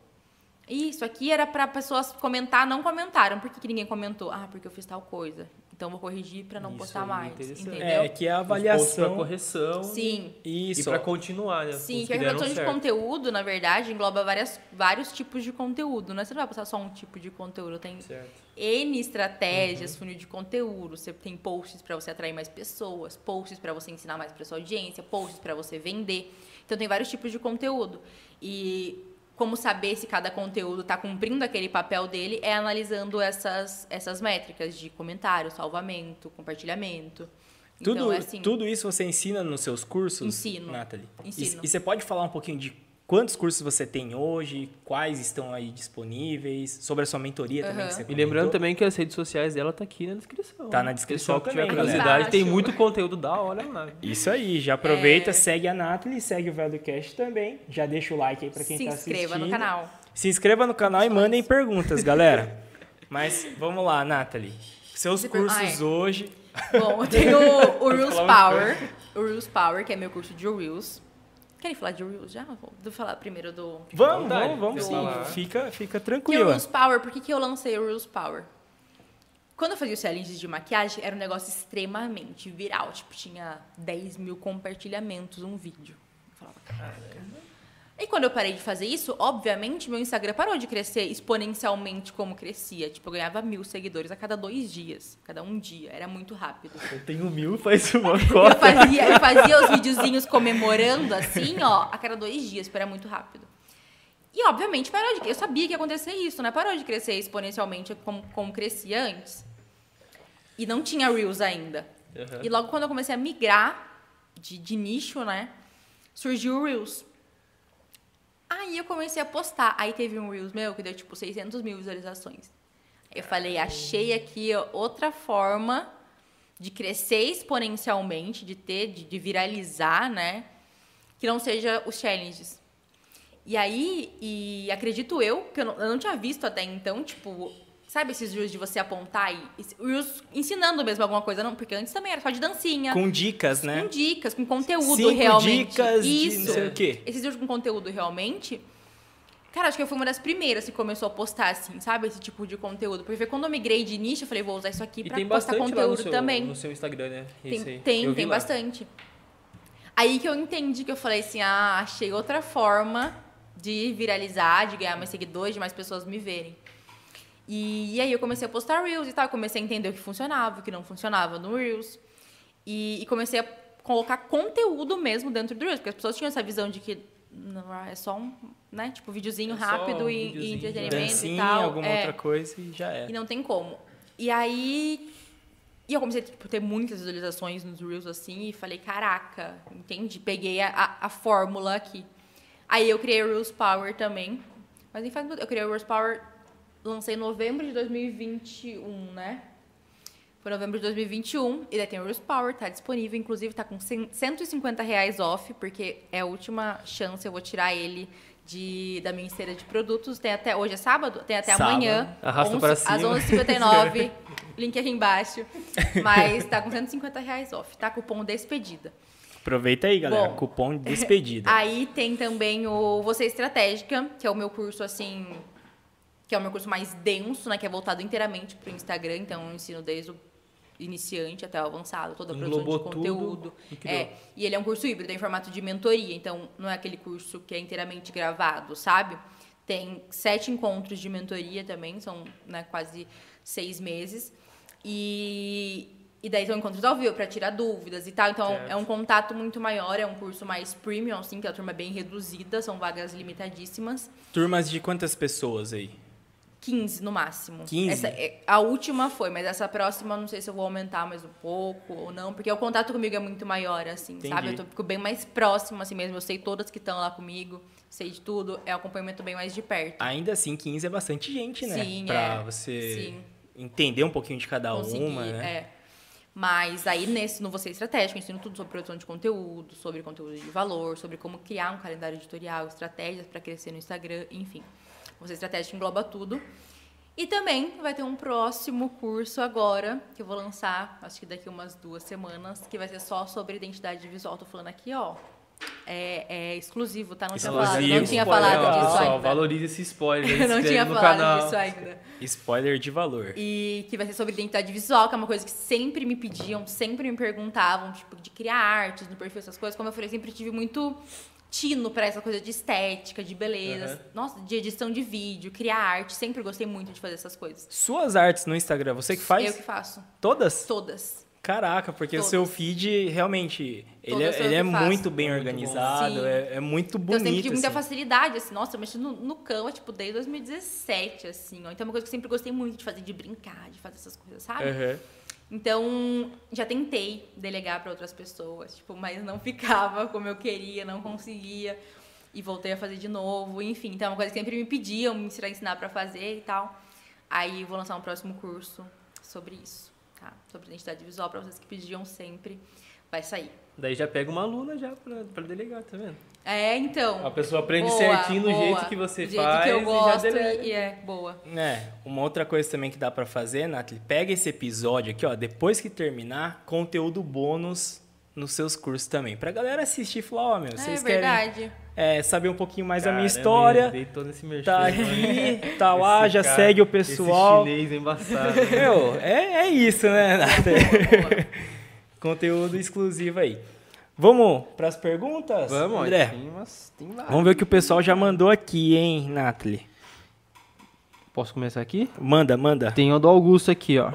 Isso aqui era pra pessoas comentar, não comentaram. Por que, que ninguém comentou? Ah, porque eu fiz tal coisa. Então vou corrigir pra não Isso postar aí, mais. Entendeu? É, que é a avaliação. pra correção. Sim. Isso. E pra continuar, né? Sim, que a deram redação de certo. conteúdo, na verdade, engloba várias, vários tipos de conteúdo. Não é você não vai postar só um tipo de conteúdo. Tem Certo. N estratégias, funil de conteúdo. Você tem posts para você atrair mais pessoas, posts para você ensinar mais para sua audiência, posts para você vender. Então tem vários tipos de conteúdo. E como saber se cada conteúdo está cumprindo aquele papel dele é analisando essas, essas métricas de comentário, salvamento, compartilhamento. Tudo, então, é assim, tudo isso você ensina nos seus cursos, Ensino. Nathalie? Ensino. E, e você pode falar um pouquinho de quantos cursos você tem hoje, quais estão aí disponíveis, sobre a sua mentoria também que você E lembrando comentou? também que as redes sociais dela tá aqui na descrição. Tá na descrição Pessoal que tiver também, curiosidade, tem muito conteúdo da hora lá. Isso aí, já aproveita, É. segue a Nathalie, segue o Veldocast também, já deixa o like aí pra quem se tá assistindo. inscreva no canal. Se inscreva no canal e mandem perguntas, galera. Mas vamos lá, Nathalie. Seus Você per- cursos Ai. hoje. Bom, eu tenho o, o Reels Power. O Reels Power, que é meu curso de Reels. Querem falar de Reels já? Vou falar primeiro do... Vamos, vamos, vamos sim. falar? Fica, fica Que o tranquila. Reels Power, por que, que eu lancei o Reels Power? Quando eu fazia os challenges de maquiagem, era um negócio extremamente viral. Tipo, tinha 10 mil compartilhamentos um vídeo. Eu falava, caraca. E quando eu parei de fazer isso, obviamente, meu Instagram parou de crescer exponencialmente como crescia. Tipo, eu ganhava mil seguidores a cada dois dias. Cada um dia. Era muito rápido. Eu tenho mil, faz uma Eu cota. fazia, eu fazia os videozinhos comemorando assim, ó, a cada dois dias, porque era muito rápido. E, obviamente, parou de Eu sabia que ia acontecer isso, né? Parou de crescer exponencialmente como, como crescia antes. E não tinha Reels ainda. Uhum. E logo quando eu comecei a migrar de, de nicho, né? Surgiu o Reels. Aí eu comecei a postar. Aí teve um Reels meu que deu tipo 600 mil visualizações. Eu falei, achei aqui outra forma de crescer exponencialmente, de ter, de, de viralizar, né? Que não seja os challenges. E aí, e acredito eu, que eu não, eu não tinha visto até então, tipo, sabe esses reels de você apontar e, reels ensinando mesmo alguma coisa, não? Porque antes também era só de dancinha. Com dicas, né? Com dicas, com conteúdo Cinco realmente. dicas de Isso. não sei o quê. Esses vídeos com conteúdo realmente. Cara, acho que eu fui uma das primeiras que começou a postar, assim, sabe? Esse tipo de conteúdo. Porque quando eu migrei de nicho, eu falei, vou usar isso aqui E pra tem postar conteúdo no seu, também. no seu Instagram, né? Tem, aí. tem, tem lá. bastante. Aí que eu entendi que eu falei assim, ah, achei outra forma de viralizar, de ganhar mais seguidores, de mais pessoas me verem. E, e aí eu comecei a postar Reels e tal, eu comecei a entender o que funcionava, o que não funcionava no Reels. E, e comecei a colocar conteúdo mesmo dentro do Reels, porque as pessoas tinham essa visão de que não, é só um, né, tipo, videozinho É rápido um e, e videozinho, entretenimento e Dancinha, tal. alguma É. outra coisa e já é. E não tem como. E aí. E eu comecei tipo, a ter muitas visualizações nos Reels assim e falei, caraca, entendi. Peguei a, a, a fórmula aqui. Aí eu criei o Reels Power também. Mas nem faz muito. Eu criei o Reels Power, lancei em novembro de 2021, né? Foi novembro de 2021. E daí tem o Reels Power, tá disponível. Inclusive, tá com 100 150 reais off, porque é a última chance. Eu vou tirar ele de, da minha esteira de produtos. Tem até hoje é sábado, tem até Sábado. amanhã. Arrasta 11 pra Às cima. 11h59. link aqui embaixo. Mas tá com 150 reais off, tá? Cupom despedida. Aproveita aí, galera. Bom. Cupom de despedida. Aí tem também o Você Estratégica, que é o meu curso, assim, que é o meu curso mais denso, né? Que é voltado inteiramente pro Instagram. Então, eu ensino desde o iniciante até o avançado, toda a produção Englobou de tudo conteúdo. e criou. É, e ele é um curso híbrido, é em formato de mentoria. Então, não é aquele curso que é inteiramente gravado, sabe? Tem sete encontros de mentoria também, são né, quase seis meses. E, e daí são encontros ao vivo para tirar dúvidas e tal. Então, Certo. é um contato muito maior, é um curso mais premium, assim, que a turma é bem reduzida, são vagas limitadíssimas. Turmas de quantas pessoas aí? 15 no máximo. 15? Essa, é- a última foi, mas essa próxima não sei se eu vou aumentar mais um pouco ou não, porque o contato comigo é muito maior, assim, Entendi. sabe? Eu tô, fico bem mais próximo, assim mesmo. Eu sei todas que estão lá comigo, sei de tudo, é um acompanhamento bem mais de perto. Ainda assim, 15 é bastante gente, né? Sim, pra é. você Sim. entender um pouquinho de cada conseguir, uma, né? é. Mas aí nesse no Você Estratégico, eu ensino tudo sobre produção de conteúdo, sobre conteúdo de valor, sobre como criar um calendário editorial, estratégias para crescer no Instagram, enfim. Você Estratégico engloba tudo. E também vai ter um próximo curso agora, que eu vou lançar, acho que daqui umas duas semanas, que vai ser só sobre identidade visual. Tô falando aqui, ó. É, é exclusivo, tá? Não tinha falado, não Exclusivo, tinha spoiler, falado ó, disso pessoal, ainda. valorize esse spoiler. Eu não tinha no falado canal. disso ainda. Spoiler de valor. E que vai ser sobre identidade visual, que é uma coisa que sempre me pediam, sempre me perguntavam, tipo, de criar artes no perfil, essas coisas. Como eu falei, eu sempre tive muito tino pra essa coisa de estética, de beleza, Uhum. nossa, de edição de vídeo, criar arte. Sempre gostei muito de fazer essas coisas. Suas artes no Instagram, você que faz? Eu que faço. Todas? Todas. Caraca, porque Todas. o seu feed realmente ele Todas é, ele é faço. muito bem Muito organizado, é, é muito Então, bonito. eu sempre tive muita assim. facilidade, assim, nossa, eu mexi no, no Canva, tipo, desde 2017, assim, ó. Então, é uma coisa que eu sempre gostei muito de fazer, de brincar, de fazer essas coisas, sabe? Aham. Então, já tentei delegar para outras pessoas, tipo, mas não ficava como eu queria, não conseguia. E voltei a fazer de novo, enfim. Então, é uma coisa que sempre me pediam, me ensinar, para fazer e tal. Aí, vou lançar um próximo curso sobre isso, tá? Sobre identidade visual, para vocês que pediam sempre. Vai sair. Daí já pega uma aluna já pra delegar, tá vendo? É, então. A pessoa aprende Boa, certinho do jeito que você Do jeito faz que eu e já gosto delega. e, e é boa. É, uma outra coisa também que dá pra fazer, Nathalie, pega esse episódio aqui, ó, depois que terminar, conteúdo bônus nos seus cursos também. Pra galera assistir e falar, ó, meu, É vocês querem verdade. é, saber um pouquinho mais da minha Caramba, história, merchan, tá aqui, tá lá, já cara- segue o pessoal. Esse chinês é embaçado. Meu, é, é isso, né, Nathalie? Conteúdo exclusivo aí. Vamos pras perguntas? Vamos, André. tem umas- tem lá. Vamos ver o que o pessoal já mandou aqui, hein, Nathalie? Posso começar aqui? Manda, manda. Tem o do Augusto aqui, ó.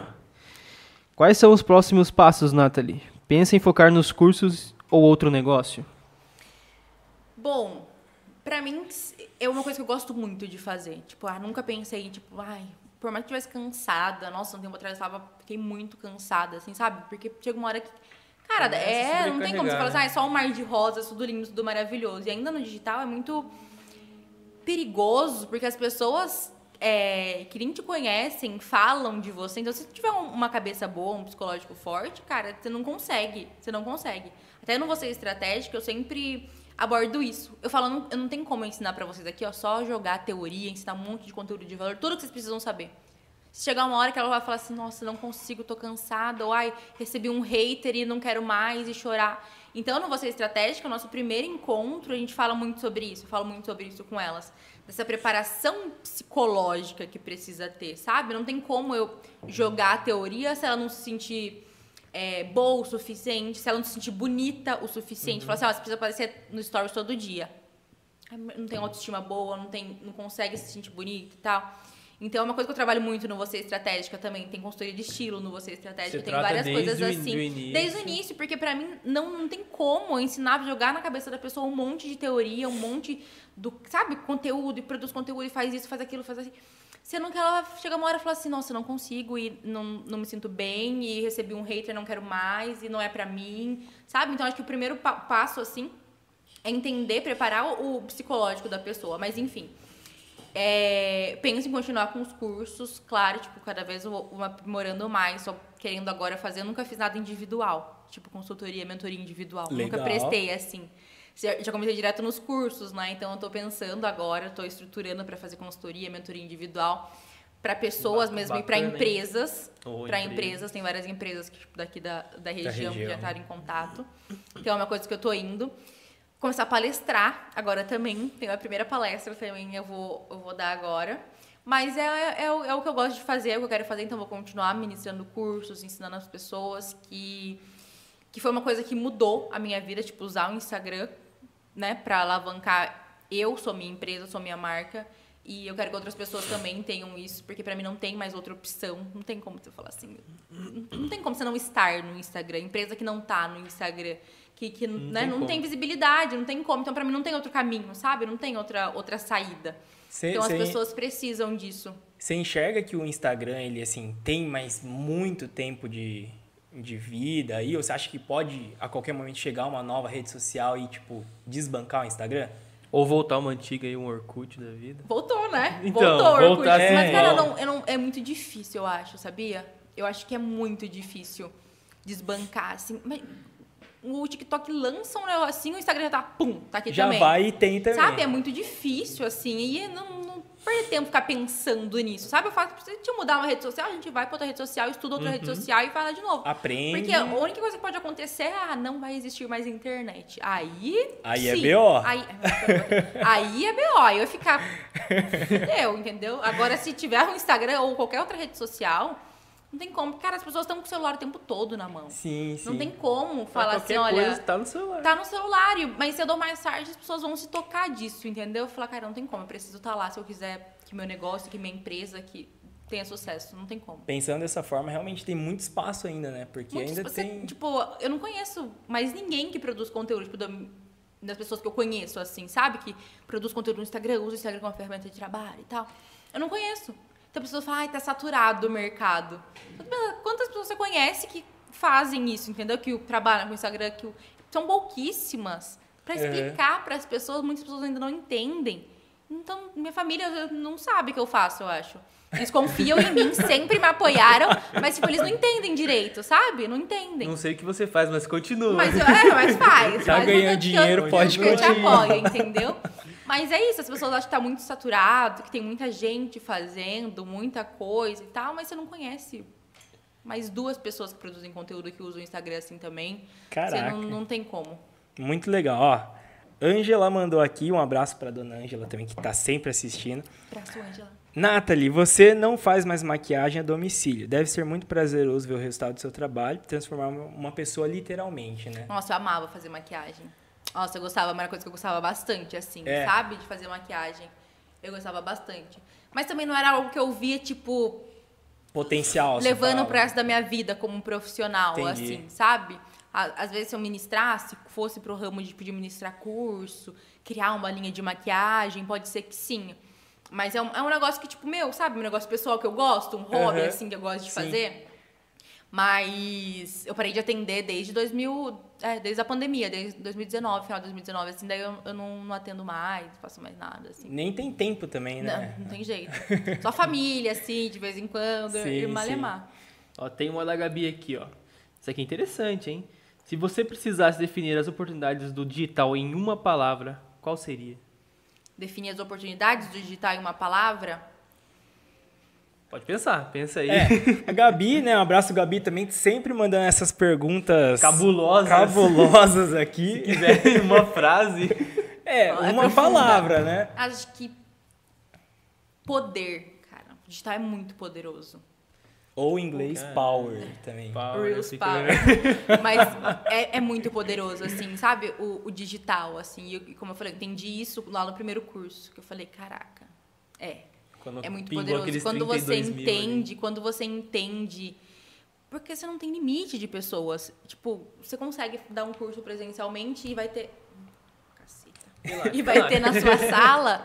Quais são os próximos passos, Nathalie? Pensa em focar nos cursos ou outro negócio? Bom, pra mim é uma coisa que eu gosto muito de fazer. Tipo, ah, nunca pensei, tipo, ai, por mais que eu estivesse cansada, nossa, um tempo atrás eu tava, fiquei muito cansada, assim, sabe? Porque chega uma hora que. Cara, Começa a é, não tem como você falar assim, né? ah, é só um mar de rosas, tudo lindo, tudo maravilhoso. E ainda no digital é muito perigoso, porque as pessoas é, que nem te conhecem falam de você. Então, se você tiver um- uma cabeça boa, um psicológico forte, cara, você não consegue. Você não consegue. Até no Você Estratégica, eu sempre abordo isso. Eu falo, não, eu não tenho como ensinar pra vocês aqui, ó, só jogar teoria, ensinar um monte de conteúdo de valor, tudo que vocês precisam saber. Se chegar uma hora que ela vai falar assim, nossa, não consigo, tô cansada, ou ai, recebi um hater e não quero mais e chorar. Então, no Você Estratégica, o nosso primeiro encontro, a gente fala muito sobre isso, eu falo muito sobre isso com elas. Dessa preparação psicológica que precisa ter, sabe? Não tem como eu jogar a teoria se ela não se sentir é, boa o suficiente, se ela não se sentir bonita o suficiente. Falar assim, ó, você precisa aparecer no stories todo dia. Não tem autoestima boa, não, tem, não consegue se sentir bonita e tal. Então, é uma coisa que eu trabalho muito no Você Estratégica também. Tem consultoria de estilo no Você Estratégica. Você tem várias coisas assim. Desde o início, porque pra mim não, não tem como ensinar, jogar na cabeça da pessoa um monte de teoria, um monte do, sabe, conteúdo, e produz conteúdo e faz isso, faz aquilo, faz assim. Sendo que ela chega uma hora e fala assim, nossa, eu não consigo e não, não me sinto bem e recebi um hater, não quero mais e não é pra mim, sabe? Então acho que o primeiro pa- passo, assim, é entender, preparar o psicológico da pessoa. Mas enfim, é, penso em continuar com os cursos, claro, tipo, cada vez vou aprimorando mais, só querendo agora fazer, eu nunca fiz nada individual, tipo consultoria, mentoria individual, nunca Legal. prestei assim. Já comecei direto nos cursos, né? Então eu tô pensando agora, tô estruturando para fazer consultoria, mentoria individual para pessoas Ba- mesmo e para bacana, empresas, para empresa. empresas, tem várias empresas que, tipo, daqui da, da região que já região. entraram em contato. Então é uma coisa que eu tô indo começar a palestrar agora também. Tem a primeira palestra também eu vou, eu vou dar agora. Mas é, é, o- é o que eu gosto de fazer, é o que eu quero fazer, então vou continuar ministrando cursos, ensinando as pessoas que, que foi uma coisa que mudou a minha vida, tipo, usar o Instagram, né, pra alavancar. Eu sou minha empresa, sou minha marca. E eu quero que outras pessoas também tenham isso, porque pra mim não tem mais outra opção. Não tem como você falar assim. Não tem como você não estar no Instagram. Empresa que não tá no Instagram, que, que né, tem não tem visibilidade, não tem como. Então, pra mim, não tem outro caminho, sabe? Não tem outra, outra saída. Cê- então, as cê- pessoas precisam disso. Você enxerga que o Instagram, ele, assim, tem mais muito tempo de, de vida aí? Ou você acha que pode, a qualquer momento, chegar uma nova rede social e, tipo, desbancar o Instagram? Ou voltar uma antiga aí, um Orkut da vida. Voltou, né? Então, Voltou, Orkut. voltar assim, Mas, cara, não, eu não- é muito difícil, eu acho, sabia? Eu acho que é muito difícil desbancar, assim. Mas o TikTok lança um negocinho, o Instagram já tá, pum, tá aqui Já também. vai e tem também. Sabe? É muito difícil, assim. E não, não, perder tempo ficar pensando nisso, sabe? Eu faço, se a gente mudar uma rede social, a gente vai pra outra rede social, estuda outra rede social e lá de novo. Aprende. Porque a única coisa que pode acontecer é, ah, não vai existir mais internet. Aí. Aí é sim. BO. Aí, aí é BO. Aí eu ia ficar. Fudeu, entendeu? Agora, se tiver um Instagram ou qualquer outra rede social, não tem como. Cara, as pessoas estão com o celular o tempo todo na mão. Sim, sim. Não tem como Pra falar assim, olha. coisa tá no celular. Tá no celular, mas cedo ou mais tarde as pessoas vão se tocar disso, entendeu? Falar, cara, não tem como, eu preciso estar lá se eu quiser que meu negócio, que minha empresa, que tenha sucesso. Não tem como. Pensando dessa forma, realmente tem muito espaço ainda, né? Porque Muitos- ainda você- tem. Tipo, eu não conheço mais ninguém que produz conteúdo, tipo, da- das pessoas que eu conheço, assim, sabe? Que produz conteúdo no Instagram, usa o Instagram como ferramenta de trabalho e tal. Eu não conheço. Então, as pessoas falam, ai, tá saturado o mercado. Quantas pessoas você conhece que fazem isso, entendeu? Que trabalham com o Instagram, que o- são pouquíssimas. Pra Uhum. explicar para as pessoas, muitas pessoas ainda não entendem. Então, minha família não sabe o que eu faço, eu acho. Eles confiam em mim, sempre me apoiaram, mas tipo, eles não entendem direito, sabe? Não entendem. Não sei o que você faz, mas continua. Mas, é, mas faz. Tá faz ganhando dinheiro, eu, pode que eu te continuar. apoio, entendeu? Mas é isso, as pessoas acham que tá muito saturado, que tem muita gente fazendo, muita coisa e tal, mas você não conhece mais duas pessoas que produzem conteúdo que usam o Instagram assim também. Você Caraca. não, não tem como. Muito legal, ó. Ângela mandou aqui, um abraço pra dona Ângela também, que tá sempre assistindo. Abraço, Ângela. Nathalie, você não faz mais maquiagem a domicílio. Deve ser muito prazeroso ver o resultado do seu trabalho transformar uma pessoa literalmente, né? Nossa, eu amava fazer maquiagem. Nossa, eu gostava, era uma coisa que eu gostava bastante, assim, É. sabe? De fazer maquiagem. Eu gostava bastante. Mas também não era algo que eu via, tipo, Potencial. você levando pro resto da minha vida como um profissional, Entendi. assim, sabe? Às vezes, se eu ministrasse, fosse pro ramo de, de ministrar curso, criar uma linha de maquiagem, pode ser que sim. Mas é um, é um negócio que, tipo, meu, sabe? Um negócio pessoal que eu gosto, um hobby, Aham. assim, que eu gosto de Sim. fazer. Mas eu parei de atender desde 2000, é, desde a pandemia, desde 2019, final de 2019, assim, daí eu, eu não, não atendo mais, não faço mais nada, assim. Nem tem tempo também, né? Não, não tem jeito. Só família, assim, de vez em quando, Sim, e malemar. Ó, tem uma da Gabi aqui, ó. Isso aqui é interessante, hein? Se você precisasse definir as oportunidades do digital em uma palavra, qual seria? definir as oportunidades do digital em uma palavra, Pode pensar, pensa aí. É, a Gabi, né? Um abraço, Gabi, também sempre mandando essas perguntas Cabulosas. cabulosas Se aqui. quiser uma frase. É, É uma profunda. palavra, né? acho que poder, cara. O digital é muito poderoso. Ou em inglês, power também. Power, Reels power. Mas é, é muito poderoso, assim, sabe? O, o digital, assim. E e como eu falei, eu entendi isso lá no primeiro curso. Que eu falei, caraca, é. Quando É muito poderoso. Quando você 32 mil ali. entende, quando você entende. Porque você não tem limite de pessoas. Tipo, você consegue dar um curso presencialmente e vai ter. Caceta. E vai ter na sua sala.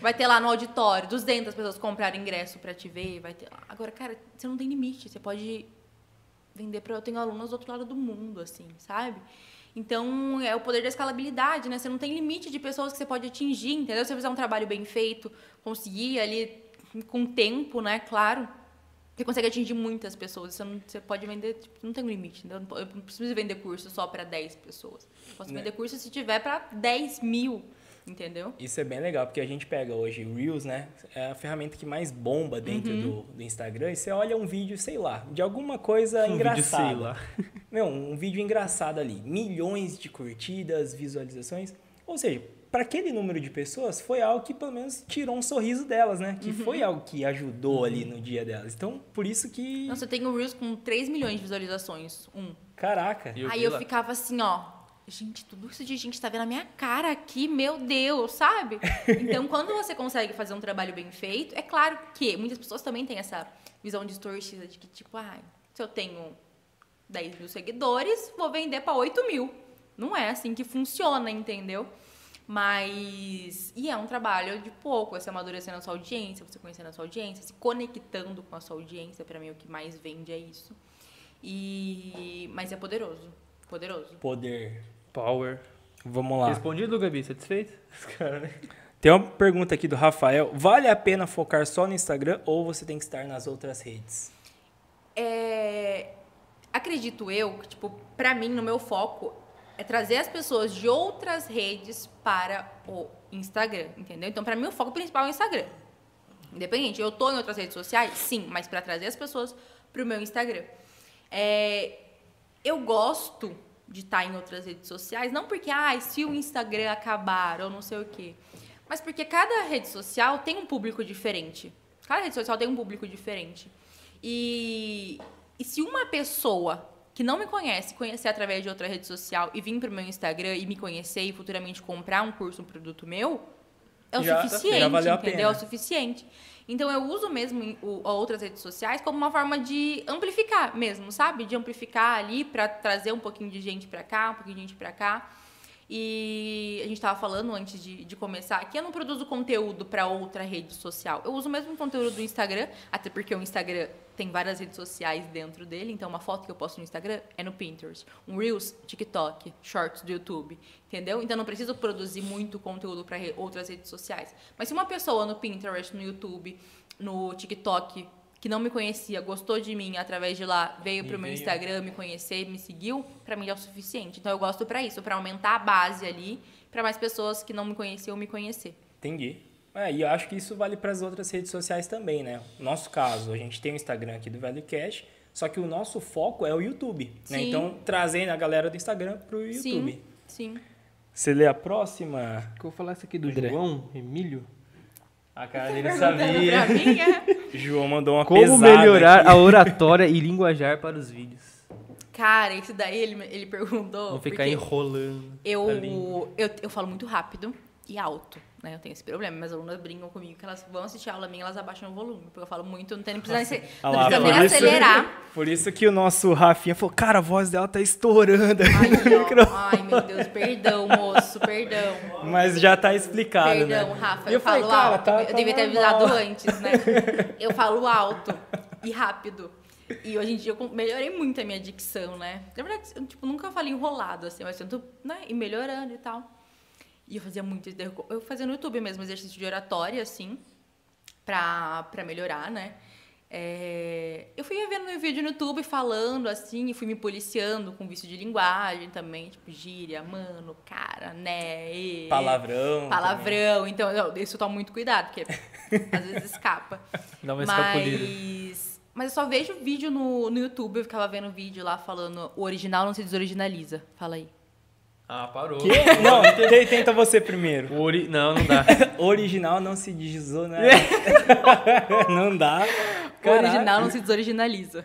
Vai ter lá no auditório, 200 pessoas compraram ingresso pra te ver, vai ter lá. Agora, cara, você não tem limite, você pode vender para eu tenho alunos do outro lado do mundo, assim, sabe? Então, é o poder da escalabilidade, né? Você não tem limite de pessoas que você pode atingir, entendeu? Se você fizer um trabalho bem feito, conseguir ali com tempo, né? Claro, você consegue atingir muitas pessoas. Você, não, você pode vender, tipo, não tem um limite, entendeu? Eu não preciso vender curso só para 10 pessoas. Posso Né? vender curso se tiver para 10 mil, entendeu? Isso é bem legal, porque a gente pega hoje o Reels, né? É a ferramenta que mais bomba dentro Uhum. do, do Instagram. E você olha um vídeo, sei lá, de alguma coisa Um vídeo, engraçada. sei lá. Meu, um vídeo engraçado ali. Milhões de curtidas, visualizações. Ou seja, para aquele número de pessoas, foi algo que pelo menos tirou um sorriso delas, né? Uhum. Que foi algo que ajudou ali no dia delas. Então, por isso que. Nossa, eu tenho Reels com 3 milhões de visualizações. Um. Caraca. Eu Aí eu lá. ficava assim, ó. Gente, tudo isso de gente tá vendo a minha cara aqui, meu Deus, sabe? Então, quando você consegue fazer um trabalho bem feito, é claro que muitas pessoas também têm essa visão distorcida de que, tipo, ai, se eu tenho 10 mil seguidores, vou vender pra 8 mil. Não é assim que funciona, entendeu? Mas. E é um trabalho de pouco, você amadurecendo a sua audiência, você conhecendo a sua audiência, se conectando com a sua audiência. Pra mim, o que mais vende é isso. E. Mas é poderoso. Poderoso. Poder. Power. Vamos lá. Respondido, Gabi? Satisfeito? Cara, né? Tem uma pergunta aqui do Rafael. Vale a pena focar só no Instagram ou você tem que estar nas outras redes? É, acredito eu que, tipo, pra mim, no meu foco, é trazer as pessoas de outras redes para o Instagram, entendeu? Então, pra mim, o foco principal é o Instagram. Independente. Eu tô em outras redes sociais? Sim, mas para trazer as pessoas pro meu Instagram. É, eu gosto de estar em outras redes sociais, não porque, ah, se o Instagram acabar ou não sei o quê, mas porque cada rede social tem um público diferente. Cada rede social tem um público diferente. E, e se uma pessoa que não me conhece, conhecer através de outra rede social e vir para o meu Instagram e me conhecer e futuramente comprar um curso, um produto meu, é o já, suficiente, já entendeu? É o suficiente. Então eu uso mesmo o, outras redes sociais como uma forma de amplificar mesmo, sabe? De amplificar ali para trazer um pouquinho de gente para cá, um pouquinho de gente para cá. E a gente estava falando antes de, de começar que eu não produzo conteúdo para outra rede social. Eu uso o mesmo conteúdo do Instagram, até porque o Instagram tem várias redes sociais dentro dele. Então, uma foto que eu posto no Instagram é no Pinterest. Um Reels, TikTok, Shorts do YouTube. Entendeu? Então, não preciso produzir muito conteúdo para re outras redes sociais. Mas se uma pessoa no Pinterest, no YouTube, no TikTok que não me conhecia, gostou de mim através de lá, veio para o meu Instagram me conhecer, me seguiu, para mim é o suficiente. Então eu gosto para isso, para aumentar a base ali, para mais pessoas que não me conheciam me conhecer. Entendi. É, e eu acho que isso vale para as outras redes sociais também, né? Nosso caso, a gente tem o Instagram aqui do Velho Cash, só que o nosso foco é o YouTube, né? Então, trazendo a galera do Instagram para o YouTube. Sim, sim. Você lê a próxima? Que eu vou falar essa aqui do André. João Emílio. A cara dele sabia. Pra mim, é. João mandou uma Como melhorar aqui. a oratória e linguajar para os vídeos? Cara, esse daí ele, ele perguntou. Não ficar enrolando. Eu, eu, eu falo muito rápido e alto né? Eu tenho esse problema. Minhas alunas brincam comigo que elas vão assistir a aula minha elas abaixam o volume. Porque eu falo muito, não, tem, não precisa, nem, não lá, precisa nem isso, acelerar. Por isso que o nosso Rafinha falou, cara, a voz dela tá estourando. Ai, ai meu Deus, perdão, moço, perdão. Mas já tá explicado, né? Perdão, né? Rafa, eu, eu falo alto. Tá, eu tá devia ter avisado antes, né? Eu falo alto e rápido. E hoje em dia eu melhorei muito a minha dicção, né? Na verdade, eu tipo, nunca falei enrolado, assim, mas eu tento né, ir melhorando e tal. E eu fazia muito Eu fazia no YouTube mesmo, exercício de oratória, assim, pra, pra melhorar, né? É, eu fui vendo meu vídeo no YouTube falando assim, e fui me policiando com vício de linguagem também, tipo gíria, mano, cara, né, e, palavrão. Palavrão, também. então eu, isso eu tomo muito cuidado, porque às vezes escapa. Dá uma mas, mas eu só vejo vídeo no, no YouTube, eu ficava vendo vídeo lá falando o original não se desoriginaliza. Fala aí. Ah, parou. Que? Não, tenta você primeiro. Ori... Não, não dá. Original não se desou, né? não dá. O original não se desoriginaliza.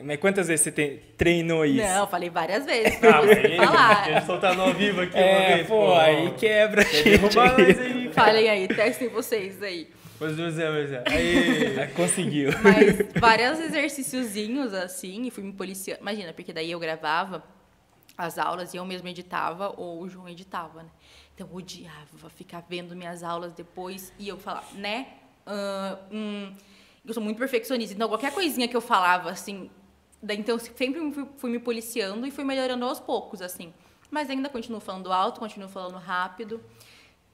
Mas quantas vezes você tem, treinou isso? Não, falei várias vezes. Ah, você falar. A gente no ao vivo aqui é, uma vez. Pô, pô aí quebra, gente. Aí. Falem aí, testem vocês aí. Pois é, pois é. Aí, conseguiu. Mas vários exercíciozinhos assim, e fui me policiando. Imagina, porque daí eu gravava as aulas e eu mesma editava ou o João editava, né? Então eu odiava ficar vendo minhas aulas depois e eu falava, né? Uh, eu sou muito perfeccionista, então qualquer coisinha que eu falava, assim, daí, então eu sempre fui, fui, me policiando e fui melhorando aos poucos, assim. Mas ainda continuo falando alto, continuo falando rápido.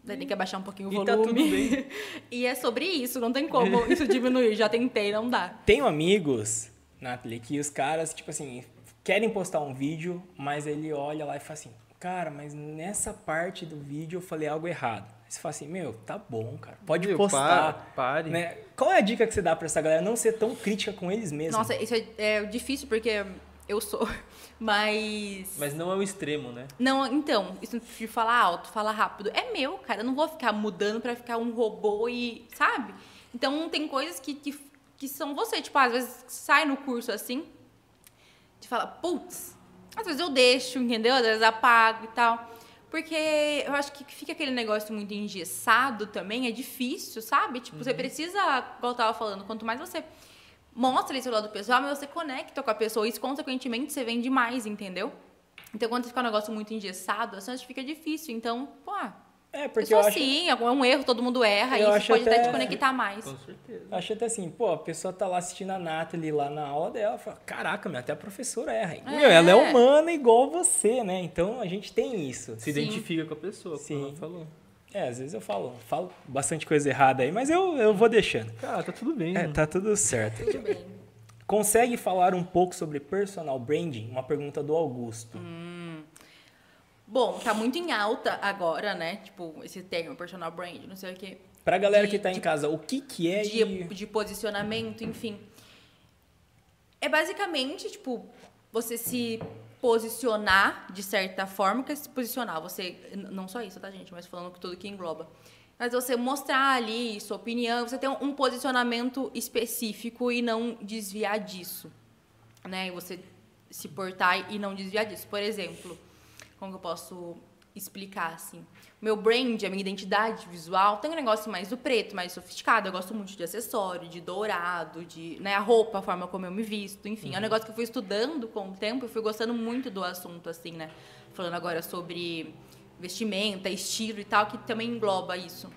Daí tem que abaixar um pouquinho o volume. E tá tudo bem. e é sobre isso, não tem como isso diminuir. Já tentei, não dá. Tenho amigos, Nathalie, que os caras, tipo assim, querem postar um vídeo, mas ele olha lá e fala assim, cara, mas nessa parte do vídeo eu falei algo errado. Aí você fala assim, meu, tá bom, cara, pode meu, postar. Para, pare. Né? Qual é a dica que você dá para essa galera não ser tão crítica com eles mesmos? Nossa, isso é, é difícil porque eu sou, mas... Mas não é o extremo, né? Não, então, isso de falar alto, falar rápido, é meu, cara, eu não vou ficar mudando para ficar um robô e, sabe? Então, tem coisas que, que, que são você, tipo, às vezes sai no curso assim, de falar, putz, às vezes eu deixo, entendeu? Às vezes apago e tal. Porque eu acho que fica aquele negócio muito engessado também, é difícil, sabe? Tipo, uhum. você precisa, igual eu tava falando, quanto mais você mostra esse lado pessoal, mais você conecta com a pessoa, e isso, consequentemente, você vende mais, entendeu? Então, quando fica um negócio muito engessado, assim, acho que fica difícil. Então, pô, é, porque eu, eu acho... assim, é um erro, todo mundo erra, eu e isso pode até... até te conectar mais. Com certeza. Acho até assim, pô, a pessoa tá lá assistindo a Nathalie lá na aula dela, fala, caraca, meu, até a professora erra. É. Meu, ela é humana igual você, né? Então a gente tem isso. Se Sim. identifica com a pessoa, Sim. como ela falou. É, às vezes eu falo, falo bastante coisa errada aí, mas eu, eu vou deixando. Cara, tá tudo bem. É, tá tudo certo. Tudo bem. Consegue falar um pouco sobre personal branding? Uma pergunta do Augusto. Hum. Bom, tá muito em alta agora, né? Tipo, esse termo, personal brand, não sei o quê. Pra galera de- que tá em de- casa, o que que é de, e... de posicionamento, enfim. É basicamente, tipo, você se posicionar de certa forma, que é se posicionar. Você, não só isso, tá, gente? Mas falando tudo que engloba. Mas você mostrar ali sua opinião, você ter um, um posicionamento específico e não desviar disso. Né? E você se portar e não desviar disso. Por exemplo, como que eu posso explicar assim? Meu brand, a minha identidade visual, tem um negócio mais do preto, mais sofisticado. Eu gosto muito de acessório, de dourado, de né, a roupa, a forma como eu me visto, enfim. É um negócio que eu fui estudando com o tempo e fui gostando muito do assunto, assim, né? Falando agora sobre vestimenta, estilo e tal, que também engloba isso.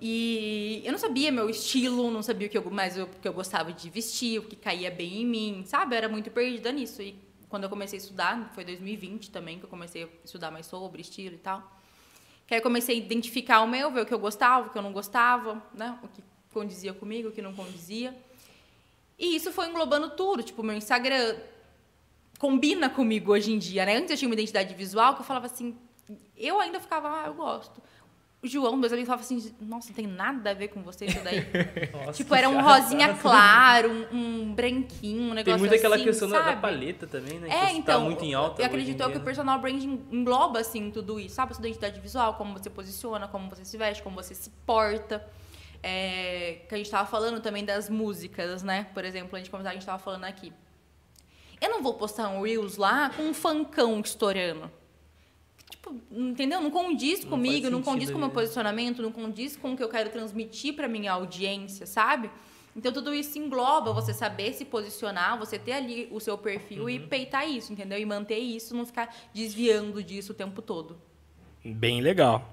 E eu não sabia meu estilo, não sabia o que eu, mais o que eu gostava de vestir, o que caía bem em mim, sabe? Eu era muito perdida nisso. E quando eu comecei a estudar, foi 2020 também que eu comecei a estudar mais sobre estilo e tal. Que aí eu comecei a identificar o meu, ver o que eu gostava, o que eu não gostava, né? O que condizia comigo, o que não condizia. E isso foi englobando tudo, tipo, meu Instagram combina comigo hoje em dia, né? Antes eu tinha uma identidade visual que eu falava assim, eu ainda ficava, ah, eu gosto. O João, meus amigos, falava assim, nossa, não tem nada a ver com você isso daí. tipo, era um rosinha claro, um, um branquinho, um negócio Tem muito aquela assim, questão da, paleta também, né? É, que tá então, muito em alta. eu acredito que o né? personal branding engloba, assim, tudo isso, sabe? A sua identidade visual, como você posiciona, como você se veste, como você se porta. É, que a gente tava falando também das músicas, né? Por exemplo, a gente, como a gente tava falando aqui. Eu não vou postar um Reels lá com um funkão estourando. Tipo, entendeu? Não condiz Não comigo, não condiz com o meu posicionamento, não condiz com o que eu quero transmitir para minha audiência, sabe? Então tudo isso engloba você saber se posicionar, você ter ali o seu perfil Uhum. e peitar isso, entendeu? E manter isso, não ficar desviando disso o tempo todo. Bem legal.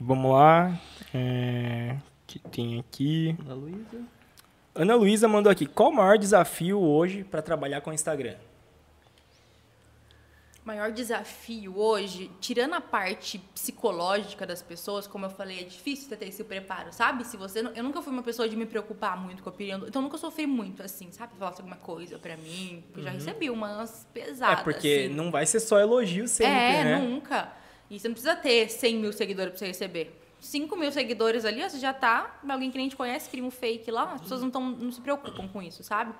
Vamos lá. É... que tem aqui? Ana Luísa. Ana Luísa mandou aqui. Qual o maior desafio hoje para trabalhar com o Instagram? O maior desafio hoje, tirando a parte psicológica das pessoas, como eu falei, é difícil você ter esse preparo, sabe? Se você não- eu nunca fui uma pessoa de me preocupar muito com a opinião, então nunca sofri muito assim, sabe? Falasse alguma coisa pra mim, eu já recebi umas pesadas. é porque assim. não vai ser só elogio sempre, é, né? nunca. E você não precisa ter 100 mil seguidores pra você receber. 5 mil seguidores ali, ó, você já tá. Alguém que nem te conhece, cria um fake lá, as pessoas não, tão, não se preocupam com isso, sabe?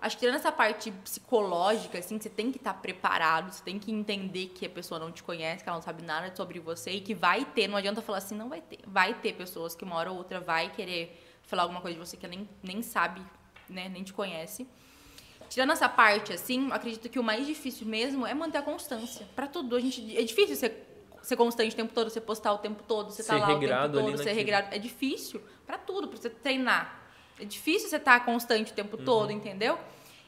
Acho que tirando essa parte psicológica, assim, você tem que estar preparado, você tem que entender que a pessoa não te conhece, que ela não sabe nada sobre você e que vai ter, não adianta falar assim, não vai ter. Vai ter pessoas que uma hora ou outra vai querer falar alguma coisa de você que nem, nem sabe, né, nem te conhece. Tirando essa parte, assim, acredito que o mais difícil mesmo é manter a constância. Pra tudo, a gente, é difícil ser, ser constante o tempo todo, você postar o tempo todo, você Ser tá lá o tempo todo, ser naquilo. regrado. É difícil pra tudo, pra você treinar. É difícil você estar constante o tempo Uhum. todo, entendeu?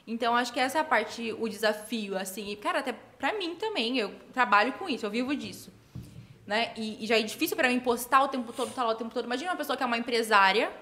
Então, acho que essa é a parte, o desafio, assim. E, cara, até pra mim também, eu trabalho com isso, eu vivo disso. Né? E, e já é difícil pra mim postar o tempo todo, estar lá o tempo todo. Imagina uma pessoa que é uma empresária,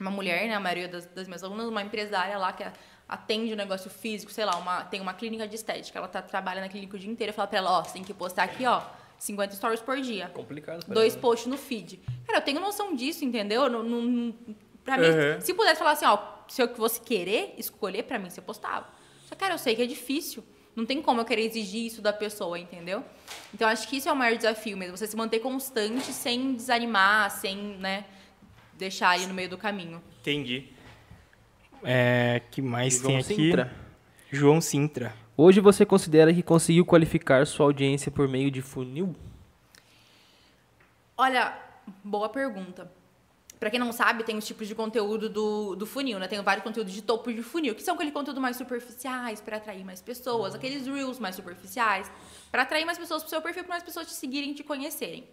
uma mulher, né? A maioria das, das minhas alunas, uma empresária lá que atende um negócio físico, sei lá, uma, tem uma clínica de estética, ela tá, trabalha na clínica o dia inteiro, eu falo pra ela, ó, você tem que postar aqui, ó, 50 stories por dia. Complicado. Dois posts no feed. Cara, eu tenho noção disso, entendeu? Não- pra mim, Uhum. se pudesse falar assim, ó, se eu fosse querer escolher, pra mim, você postava. Só, cara, eu sei que é difícil. Não tem como eu querer exigir isso da pessoa, entendeu? Então, acho que isso é o maior desafio mesmo. Você se manter constante sem desanimar, sem, né, deixar ali no meio do caminho. Entendi. É, que mais João tem aqui? Sintra. João Sintra. Hoje você considera que conseguiu qualificar sua audiência por meio de funil? Olha, boa pergunta. Pra quem não sabe, tem os tipos de conteúdo do, do funil, né? Tem vários conteúdos de topo de funil, que são aquele conteúdo mais superficiais pra atrair mais pessoas, aqueles reels mais superficiais, pra atrair mais pessoas pro seu perfil, pra mais pessoas te seguirem e te conhecerem.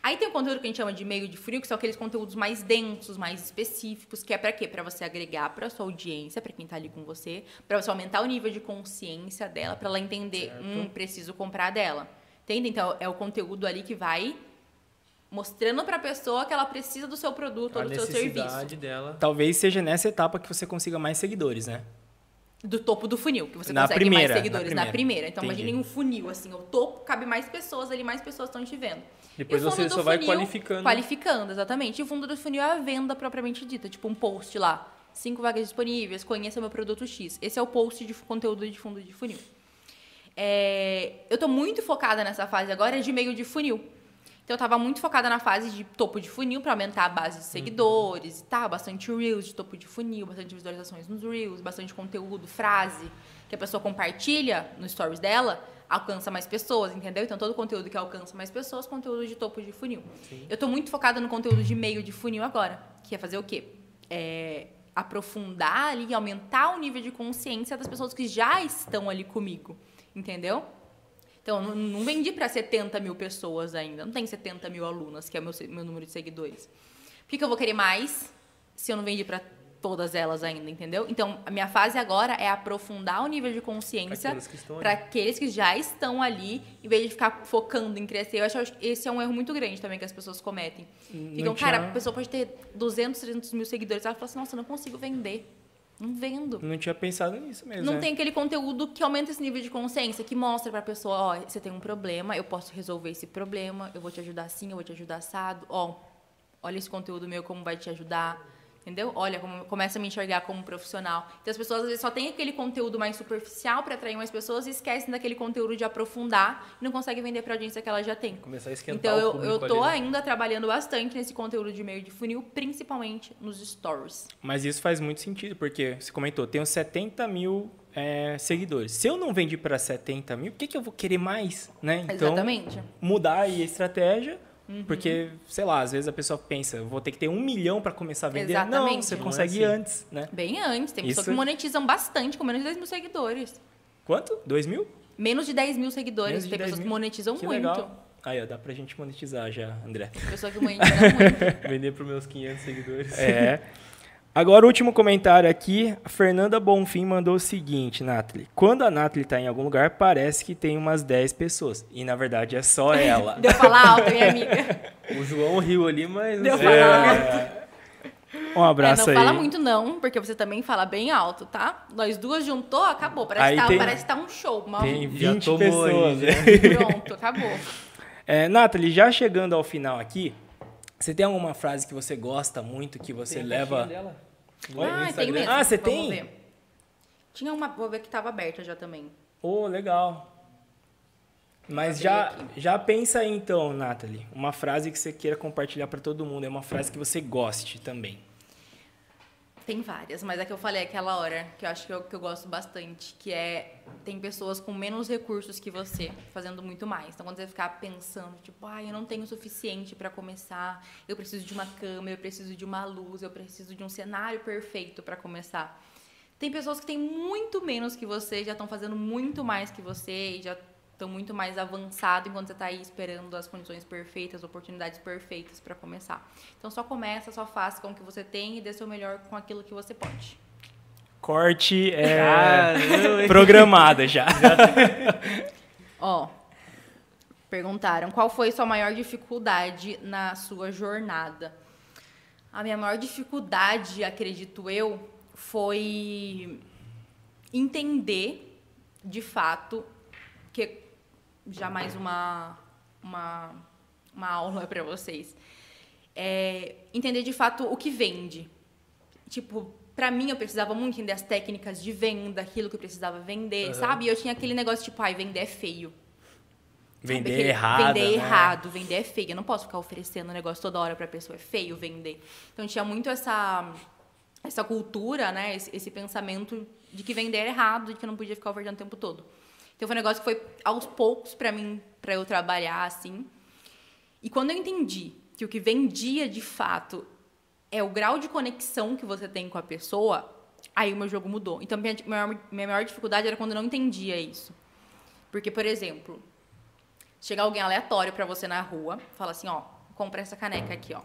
Aí tem o conteúdo que a gente chama de meio de funil, que são aqueles conteúdos mais densos, mais específicos, que é pra quê? Pra você agregar pra sua audiência, pra quem tá ali com você, pra você aumentar o nível de consciência dela, pra ela entender, hum, preciso comprar dela. Entende? Então é o conteúdo ali que vai mostrando pra pessoa que ela precisa do seu produto A ou do seu serviço. dela. Talvez seja nessa etapa que você consiga mais seguidores, né? Do topo do funil, que você Na consegue primeira, mais seguidores na na primeira. primeira. Então Entendi. imaginem um funil, assim, o topo cabe mais pessoas ali, mais pessoas estão te vendo. Depois você só vai funil, qualificando. Qualificando, exatamente. E o fundo do funil é a venda propriamente dita, tipo um post lá. Cinco vagas disponíveis, conheça meu produto X. Esse é o post de conteúdo de fundo de funil. É, eu tô muito focada nessa fase agora de meio de funil. Então eu tava muito focada na fase de topo de funil para aumentar a base de seguidores e tal, bastante reels de topo de funil, bastante visualizações nos reels, bastante conteúdo, frase que a pessoa compartilha no stories dela, alcança mais pessoas, entendeu? Então todo conteúdo que alcança mais pessoas, conteúdo de topo de funil. Sim. Eu tô muito focada no conteúdo de meio de funil agora, que é fazer o quê? É aprofundar ali, aumentar o nível de consciência das pessoas que já estão ali comigo, entendeu? Então, não, não vendi para 70 mil pessoas ainda. Não tem 70 mil alunas, que é o meu, meu número de seguidores. Por que, que eu vou querer mais se eu não vendi para todas elas ainda, entendeu? Então, a minha fase agora é aprofundar o nível de consciência para aqueles que já estão ali, em vez de ficar focando em crescer. Eu acho que esse é um erro muito grande também que as pessoas cometem. Ficam, cara, a pessoa pode ter 200, 300 mil seguidores, ela fala assim, nossa, eu não consigo vender. Não vendo. Não tinha pensado nisso mesmo. Não né? tem aquele conteúdo que aumenta esse nível de consciência, que mostra pra pessoa, ó, você tem um problema, eu posso resolver esse problema, eu vou te ajudar assim, eu vou te ajudar assado, ó, olha esse conteúdo meu como vai te ajudar entendeu? Olha, como, começa a me enxergar como profissional. Então as pessoas às vezes só têm aquele conteúdo mais superficial para atrair mais pessoas e esquecem daquele conteúdo de aprofundar e não conseguem vender para a audiência que ela já tem. Começar a esquentar Então eu, eu tô ali, né? ainda trabalhando bastante nesse conteúdo de meio de funil, principalmente nos stories. Mas isso faz muito sentido, porque você comentou, tenho 70 mil é, seguidores. Se eu não vendi para 70 mil, por que, que eu vou querer mais? Né? Então, Exatamente. mudar a estratégia Uhum. Porque, sei lá, às vezes a pessoa pensa, vou ter que ter um milhão para começar a vender. Exatamente. Não, você consegue é assim. antes, né? Bem antes. Tem pessoas que monetizam bastante, com menos de 10 mil seguidores. Quanto? 2 mil? Menos de 10 mil seguidores. Tem pessoas mil? que monetizam que muito. Legal. Aí, ó, dá pra gente monetizar já, André. Tem pessoa que monetiza muito. Vender pros meus 500 seguidores. É. Agora, o último comentário aqui, a Fernanda Bonfim mandou o seguinte, Nathalie. Quando a Nathalie está em algum lugar, parece que tem umas 10 pessoas. E, na verdade, é só ela. Deu falar alto, minha amiga. O João riu ali, mas... Deu falar é... alto. Um abraço é, não aí. Não fala muito não, porque você também fala bem alto, tá? Nós duas juntou, acabou. Parece, aí que, tá, tem... parece que tá um show. Uma... Tem 20 pessoas. Aí, né? Pronto, acabou. É, Nathalie, já chegando ao final aqui, você tem alguma frase que você gosta muito, que você tem leva... Dela? Ah, tem mesmo. Ah, você Vamos tem? Ver. Tinha uma, vou ver que estava aberta já também. Oh, legal. Mas já, já pensa aí então, Nathalie, uma frase que você queira compartilhar para todo mundo, é uma frase que você goste também. Tem várias, mas a que eu falei aquela hora, que eu acho que eu, que eu gosto bastante, que é tem pessoas com menos recursos que você fazendo muito mais. Então quando você ficar pensando, tipo, ah, eu não tenho o suficiente para começar, eu preciso de uma câmera, eu preciso de uma luz, eu preciso de um cenário perfeito para começar. Tem pessoas que têm muito menos que você, já estão fazendo muito mais que você e já estão muito mais avançado enquanto você está aí esperando as condições perfeitas, oportunidades perfeitas para começar. Então só começa, só faça com o que você tem e dê seu melhor com aquilo que você pode. Corte é ah, programada já. Ó, perguntaram qual foi sua maior dificuldade na sua jornada. A minha maior dificuldade, acredito eu, foi entender de fato já mais uma, uma, uma aula para vocês. É entender de fato o que vende. Tipo, para mim eu precisava muito entender as técnicas de venda, aquilo que eu precisava vender, uhum. sabe? E eu tinha aquele negócio tipo, ai, vender é feio. Vender aquele, errado. Vender né? errado, vender é feio. Eu não posso ficar oferecendo um negócio toda hora pra pessoa, é feio vender. Então tinha muito essa essa cultura, né, esse, esse pensamento de que vender era errado, de que eu não podia ficar ofertando o tempo todo. Então foi um negócio que foi aos poucos para mim, para eu trabalhar assim. E quando eu entendi que o que vendia de fato é o grau de conexão que você tem com a pessoa, aí o meu jogo mudou. Então minha maior, minha maior dificuldade era quando eu não entendia isso. Porque, por exemplo, chega alguém aleatório para você na rua, fala assim, ó, compra essa caneca aqui, ó.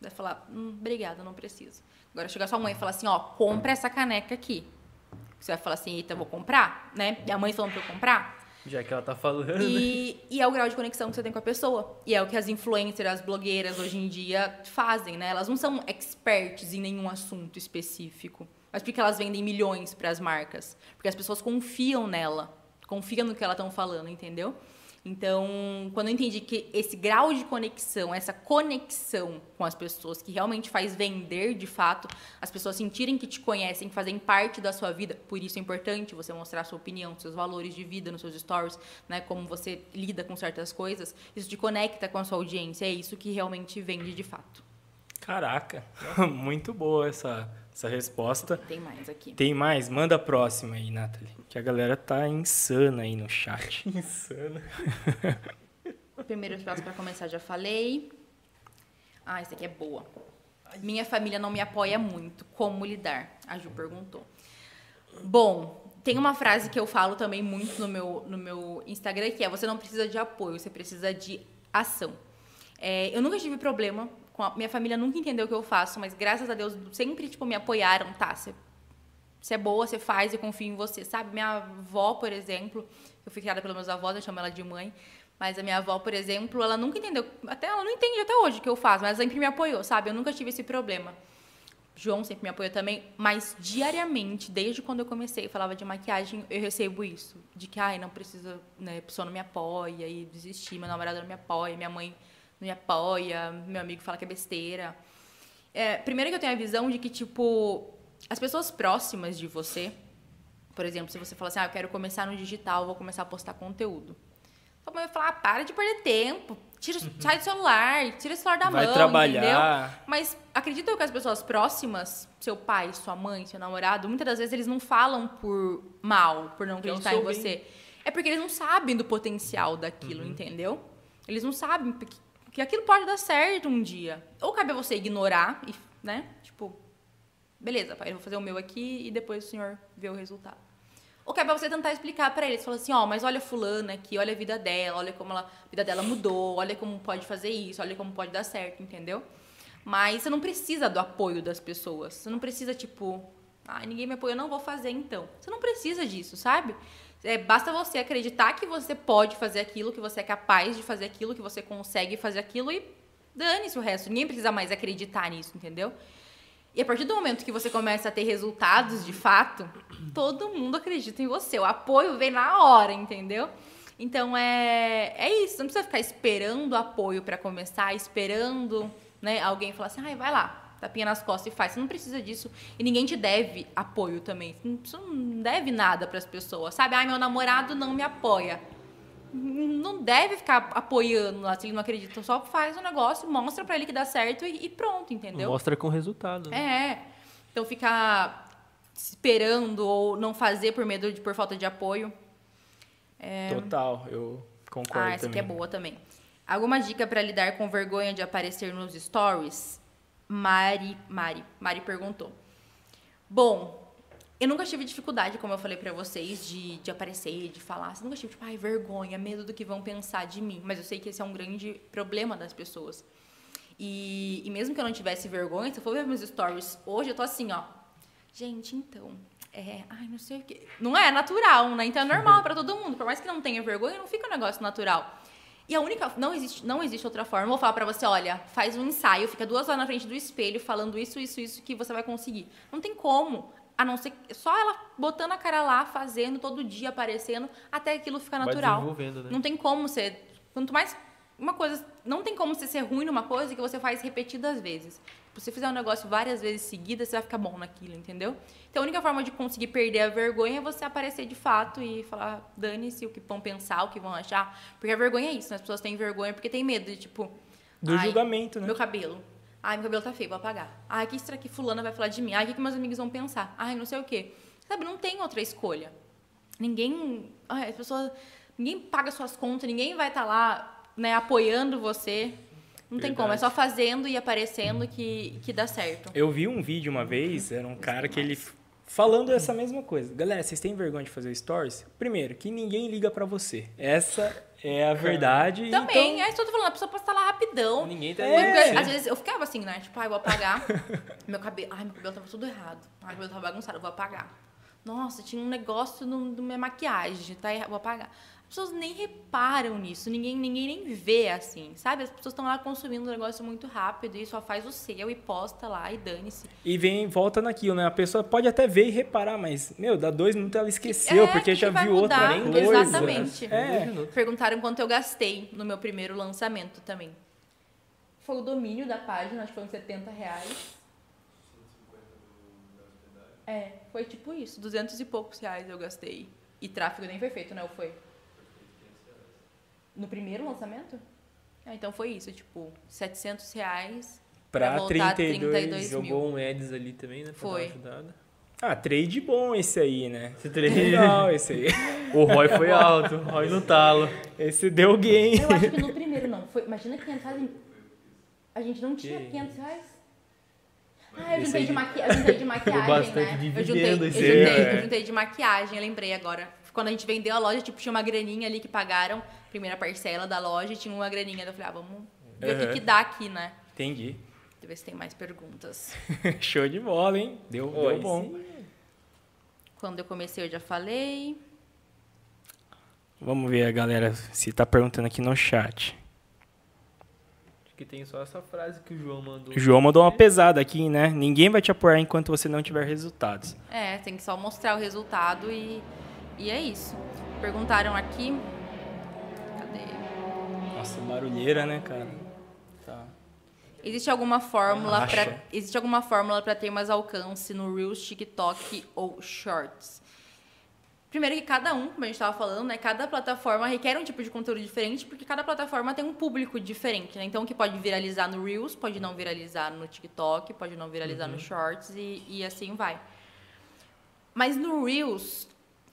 Vai falar, hum, obrigada, não preciso. Agora chega sua mãe e fala assim, ó, compra essa caneca aqui. Você vai falar assim, eita, vou comprar, né? E a mãe falando pra eu comprar. Já que ela tá falando. E, e, é o grau de conexão que você tem com a pessoa. E é o que as influencers, as blogueiras hoje em dia fazem, né? Elas não são experts em nenhum assunto específico. Mas porque elas vendem milhões para as marcas? Porque as pessoas confiam nela, confiam no que elas estão falando, entendeu? Então, quando eu entendi que esse grau de conexão, essa conexão com as pessoas, que realmente faz vender de fato, as pessoas sentirem que te conhecem, que fazem parte da sua vida, por isso é importante você mostrar a sua opinião, seus valores de vida nos seus stories, né, como você lida com certas coisas, isso te conecta com a sua audiência, é isso que realmente vende de fato. Caraca, muito boa essa, essa resposta. Tem mais aqui. Tem mais? Manda a próxima aí, Nathalie. Que a galera tá insana aí no chat. Insana. Primeiro espaço para começar, já falei. Ah, essa aqui é boa. Minha família não me apoia muito. Como lidar? A Ju perguntou. Bom, tem uma frase que eu falo também muito no meu, no meu Instagram, que é você não precisa de apoio, você precisa de ação. É, eu nunca tive problema a, minha família nunca entendeu o que eu faço, mas graças a Deus sempre tipo me apoiaram, tá? Você, é boa, você faz, eu confio em você, sabe? Minha avó, por exemplo, eu fui criada pelos meus avós, eu chamo ela de mãe. Mas a minha avó, por exemplo, ela nunca entendeu, até ela não entende até hoje o que eu faço, mas ela sempre me apoiou, sabe? Eu nunca tive esse problema. João sempre me apoiou também, mas diariamente, desde quando eu comecei, falava de maquiagem, eu recebo isso, de que ai, não precisa, né, a pessoa não me apoia e desistir, meu namorado não me apoia, minha mãe me apoia, meu amigo fala que é besteira. É, primeiro que eu tenho a visão de que, tipo, as pessoas próximas de você, por exemplo, se você fala assim, ah, eu quero começar no digital, vou começar a postar conteúdo. Sua mãe vai falar, ah, para de perder tempo, tira, uhum. sai do celular, tira o celular da vai mão, trabalhar. entendeu? Mas acredito que as pessoas próximas, seu pai, sua mãe, seu namorado, muitas das vezes eles não falam por mal, por não acreditar em você. Bem. É porque eles não sabem do potencial daquilo, uhum. entendeu? Eles não sabem que aquilo pode dar certo um dia. Ou cabe a você ignorar e, né? Tipo, beleza, pai, eu vou fazer o meu aqui e depois o senhor vê o resultado. Ou cabe a você tentar explicar para eles, falar assim, ó, oh, mas olha fulana aqui, olha a vida dela, olha como ela, a vida dela mudou, olha como pode fazer isso, olha como pode dar certo, entendeu? Mas você não precisa do apoio das pessoas. Você não precisa, tipo, ah, ninguém me apoia, eu não vou fazer então. Você não precisa disso, sabe? É, basta você acreditar que você pode fazer aquilo, que você é capaz de fazer aquilo, que você consegue fazer aquilo e dane-se o resto. Ninguém precisa mais acreditar nisso, entendeu? E a partir do momento que você começa a ter resultados de fato, todo mundo acredita em você. O apoio vem na hora, entendeu? Então é, é isso. Não precisa ficar esperando apoio para começar, esperando né, alguém falar assim, ai, vai lá, tapinha nas costas e faz. Você não precisa disso. E ninguém te deve apoio também. Você não deve nada para as pessoas, sabe? Ai, meu namorado não me apoia. Não deve ficar apoiando lá se ele não acredita. Só faz o negócio, mostra para ele que dá certo e, e, pronto, entendeu? Mostra com resultado. Né? É. Então ficar esperando ou não fazer por medo de por falta de apoio. É... Total, eu concordo. Ah, essa também. aqui é boa também. Alguma dica para lidar com vergonha de aparecer nos stories? Mari, Mari, Mari perguntou. Bom, eu nunca tive dificuldade, como eu falei para vocês, de, de aparecer, de falar. Eu nunca tive, tipo, ai, vergonha, medo do que vão pensar de mim. Mas eu sei que esse é um grande problema das pessoas. E, e mesmo que eu não tivesse vergonha, se eu for ver meus stories hoje, eu tô assim, ó. Gente, então, é, ai, não sei o quê. Não é natural, né? Então é normal para todo mundo. Por mais que não tenha vergonha, não fica um negócio natural. E a única. Não existe, não existe outra forma. Eu vou falar pra você: olha, faz um ensaio, fica duas horas na frente do espelho falando isso, isso, isso que você vai conseguir. Não tem como. A não ser só ela botando a cara lá, fazendo todo dia, aparecendo, até aquilo ficar natural. Né? Não tem como ser. Quanto mais. Uma coisa. Não tem como você ser ruim numa coisa que você faz repetidas vezes. Se você fizer um negócio várias vezes seguidas, você vai ficar bom naquilo, entendeu? Então a única forma de conseguir perder a vergonha é você aparecer de fato e falar, dane-se o que vão pensar, o que vão achar. Porque a vergonha é isso, né? As pessoas têm vergonha porque têm medo de, tipo. Do julgamento, né? Meu cabelo. Ai, meu cabelo tá feio, vou apagar. Ai, o que será que fulana vai falar de mim? Ai, o que, que meus amigos vão pensar? Ai, não sei o quê. Sabe, não tem outra escolha. Ninguém. Ai, as pessoas. Ninguém paga suas contas, ninguém vai estar tá lá, né, apoiando você. Não tem como, é só fazendo e aparecendo que, que dá certo. Eu vi um vídeo uma vez, era um cara que ele falando essa mesma coisa. Galera, vocês têm vergonha de fazer stories? Primeiro, que ninguém liga para você. Essa é a verdade. Também, então... é isso que eu tô falando, a pessoa postar lá rapidão. Ninguém tá é. Às vezes eu ficava assim, né? Tipo, ai, vou apagar. meu cabelo. Ai, meu cabelo tava tudo errado. Ai, meu cabelo tava bagunçado, vou apagar. Nossa, tinha um negócio no, no minha maquiagem, tá errado, vou apagar. As pessoas nem reparam nisso, ninguém, ninguém nem vê assim, sabe? As pessoas estão lá consumindo um negócio muito rápido e só faz o seu e posta lá e dane-se. E vem, volta naquilo, né? A pessoa pode até ver e reparar, mas, meu, dá dois minutos ela esqueceu, É, porque que já que viu outra mudar? coisa. Exatamente. É. Perguntaram quanto eu gastei no meu primeiro lançamento também. Foi o domínio da página, acho que foi uns 70 reais. É, foi tipo isso, 200 e poucos reais eu gastei. E tráfego nem foi feito, né? Ou foi? No primeiro lançamento? Ah, então foi isso, tipo, 700 reais Pra voltar 32. 32 mil. Jogou um Eds ali também, né? Pra Foi. Ah, trade bom esse aí, né? Esse trade- Legal esse aí. O Roy foi alto, o Roy no talo. Esse deu game. Eu acho que no primeiro não. Foi, imagina 500 reais. em- A gente não tinha Que 500 reais? Ah, eu Esse juntei aí- de, maqui... eu juntei de maquiagem, bastante né? Eu dividendo juntei, eu, esse juntei, aí, é. eu juntei de maquiagem, eu lembrei agora. Quando a gente vendeu a loja, tipo, tinha uma graninha ali que pagaram, primeira parcela da loja, e tinha uma graninha. Eu falei, ah, vamos ver o que, Uhum. que dá aqui, né? Entendi. Deixa eu ver se tem mais perguntas. Show de bola, hein? Deu, deu Oi, bom. Quando eu comecei, eu já falei. Vamos ver a galera se tá perguntando aqui no chat. Acho que tem só essa frase que o João mandou. O João mandou uma pesada aqui, né? Ninguém vai te apoiar enquanto você não tiver resultados. É, tem que só mostrar o resultado e, e é isso. Perguntaram aqui. Nossa, barulheira, né, cara? Tá. Existe alguma fórmula para existe alguma fórmula para ter mais alcance no Reels, TikTok ou Shorts? Primeiro que cada um, como a gente estava falando, né, cada plataforma requer um tipo de conteúdo diferente, porque cada plataforma tem um público diferente, né? Então o que pode viralizar no Reels pode não viralizar no TikTok, pode não viralizar no Shorts e, e assim vai. Mas no Reels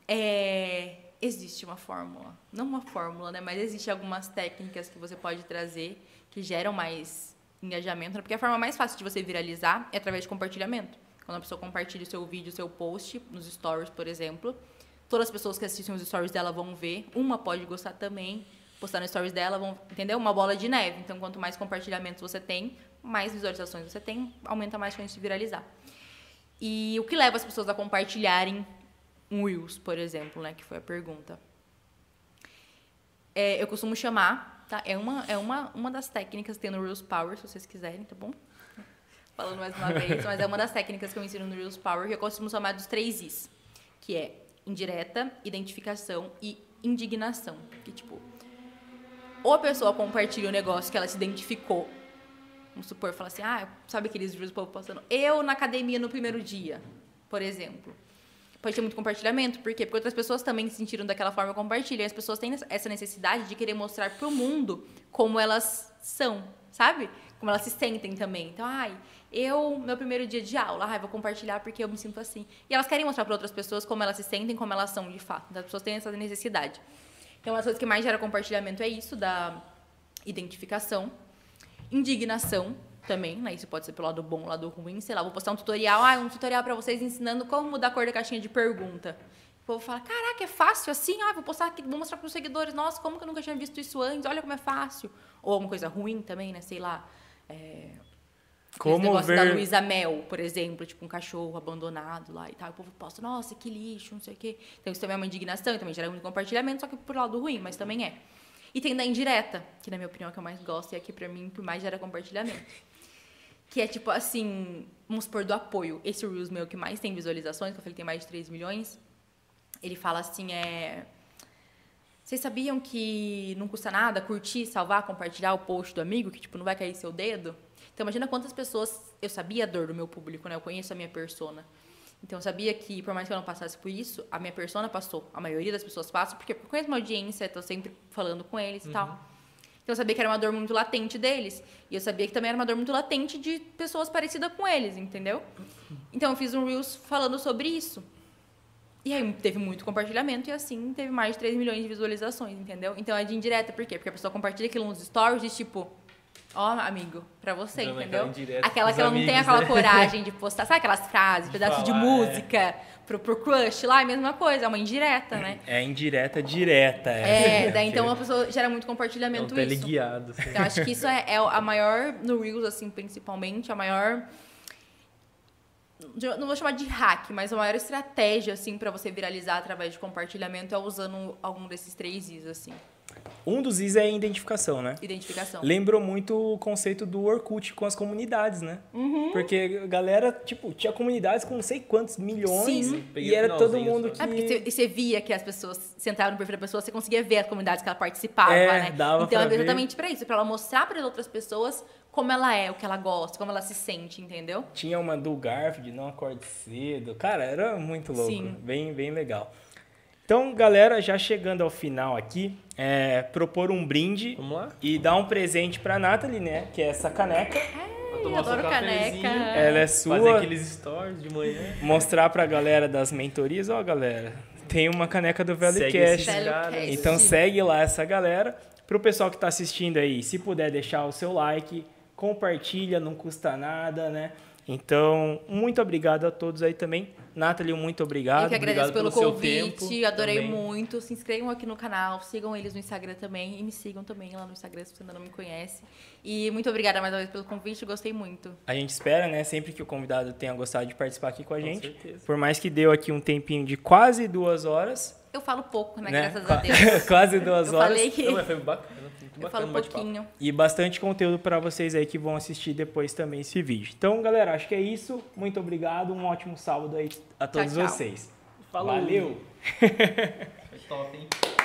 é, existe uma fórmula, não uma fórmula, né? Mas existe algumas técnicas que você pode trazer que geram mais engajamento, né? porque a forma mais fácil de você viralizar é através de compartilhamento. Quando a pessoa compartilha o seu vídeo, o seu post nos stories, por exemplo, todas as pessoas que assistem os stories dela vão ver, uma pode gostar também, postar nos stories dela, vão, entendeu? Uma bola de neve. Então, quanto mais compartilhamentos você tem, mais visualizações você tem, aumenta mais a chance de viralizar. E o que leva as pessoas a compartilharem um Reels, por exemplo, né? Que foi a pergunta. É, eu costumo chamar, tá? É uma, é uma, uma das técnicas que tem no Reels Power, se vocês quiserem, tá bom? Falando mais uma vez, mas é uma das técnicas que eu ensino no Reels Power, que eu costumo chamar dos três Is, que é indireta, identificação e indignação. Que, tipo, ou a pessoa compartilha o negócio que ela se identificou Vamos supor, fala assim, ah, sabe aqueles do povo postando? Eu na academia no primeiro dia, por exemplo. Pode ter muito compartilhamento, por quê? Porque outras pessoas também se sentiram daquela forma compartilham. E as pessoas têm essa necessidade de querer mostrar pro mundo como elas são, sabe? Como elas se sentem também. Então, ai, eu, meu primeiro dia de aula, ai, vou compartilhar porque eu me sinto assim. E elas querem mostrar para outras pessoas como elas se sentem, como elas são de fato. Então, as pessoas têm essa necessidade. Então, das coisas que mais gera compartilhamento é isso, da identificação indignação também, né? Isso pode ser pelo lado bom, lado ruim. Sei lá, vou postar um tutorial, ah, um tutorial pra vocês ensinando como mudar a cor da caixinha de pergunta. O povo fala, caraca, é fácil assim? Ah, vou postar aqui, vou mostrar pros seguidores. Nossa, como que eu nunca tinha visto isso antes? Olha como é fácil. Ou alguma coisa ruim também, né? Sei lá. É... Esse Como negócio ver... da Luísa Mel, por exemplo, tipo um cachorro abandonado lá e tal. O povo posta, nossa, que lixo, não sei o quê. Então isso também é uma indignação, e também gera muito compartilhamento, só que por lado ruim, mas também é. E tem da indireta, que na minha opinião é que eu mais gosto e aqui pra mim por mais gera compartilhamento. Que é tipo assim, vamos supor, do apoio. Esse Reels meu que mais tem visualizações, que eu falei que tem mais de 3 milhões, ele fala assim, é... Vocês sabiam que não custa nada curtir, salvar, compartilhar o post do amigo, que tipo, não vai cair seu dedo? Então imagina quantas pessoas... Eu sabia a dor do meu público, né? Eu conheço a minha persona. Então eu sabia que, por mais que eu não passasse por isso, a minha persona passou. A maioria das pessoas passam, porque eu conheço uma audiência, estou sempre falando com eles e tal. Então eu sabia que era uma dor muito latente deles. E eu sabia que também era uma dor muito latente de pessoas parecidas com eles, entendeu? Então eu fiz um Reels falando sobre isso. E aí teve muito compartilhamento e assim teve mais de 3 milhões de visualizações, entendeu? Então é de indireta, por quê? Porque a pessoa compartilha aquilo nos stories e tipo, ó, amigo, pra você, Dando entendeu? aquela indireta Aquela pros que ela não tem aquela né? coragem de postar, sabe aquelas frases, pedaço de falar, é. Pro, pro crush lá, é a mesma coisa, é uma indireta, né? É indireta direta. É, daí então a pessoa gera muito compartilhamento É um isso. teleguiado. assim. Então, acho que isso é, é a maior, no Reels, assim, principalmente, a maior. não vou chamar de hack, mas a maior estratégia, assim, para você viralizar através de compartilhamento é usando algum desses três Is, assim. Um dos Is é a identificação, né? Identificação. Lembrou muito o conceito do Orkut com as comunidades, né? Porque a galera, tipo, tinha comunidades com não sei quantos milhões Sim. E era todo mundo só. que... É, porque você, via que as pessoas sentavam no perfil da pessoa, você conseguia ver as comunidades que ela participava, É, né? dava então pra é exatamente pra isso, pra ela mostrar para outras pessoas como ela é, o que ela gosta, como ela se sente, entendeu? Tinha uma do Garfield, não acorde cedo. Cara, era muito louco. Sim. Bem, bem legal. Então, galera, já chegando ao final aqui, é, propor um brinde Vamos lá? e dar um presente pra Nathalie, né? Que é essa caneca. Vou Ai, tomar adoro caneca. Ela é Fazer sua. aqueles stories de manhã. Mostrar pra galera das mentorias. Ó, galera, tem uma caneca do Cash. Velho. Cast. Então segue lá essa galera. Pro pessoal que tá assistindo aí, se puder deixar o seu like, compartilha, não custa nada, né? Então, muito obrigado a todos aí também. Nathalie, muito obrigado. Eu que agradeço obrigado pelo, pelo convite, tempo adorei também. muito. Se inscrevam aqui no canal, sigam eles no Instagram também e me sigam também lá no Instagram se você ainda não me conhece. E muito obrigada mais uma vez pelo convite, gostei muito. A gente espera, né, sempre que o convidado tenha gostado de participar aqui com a gente. certeza. Por mais que deu aqui um tempinho de quase duas horas, Eu falo pouco, né? né? Graças Qua- a Deus. quase duas Eu horas. falei que Não, mas foi bacana. Muito eu bacana falo pouquinho. E bastante conteúdo para vocês aí que vão assistir depois também esse vídeo. Então, galera, acho que é isso. Muito obrigado. Um ótimo sábado aí a todos tchau. vocês. Falou. Valeu! Foi top, hein?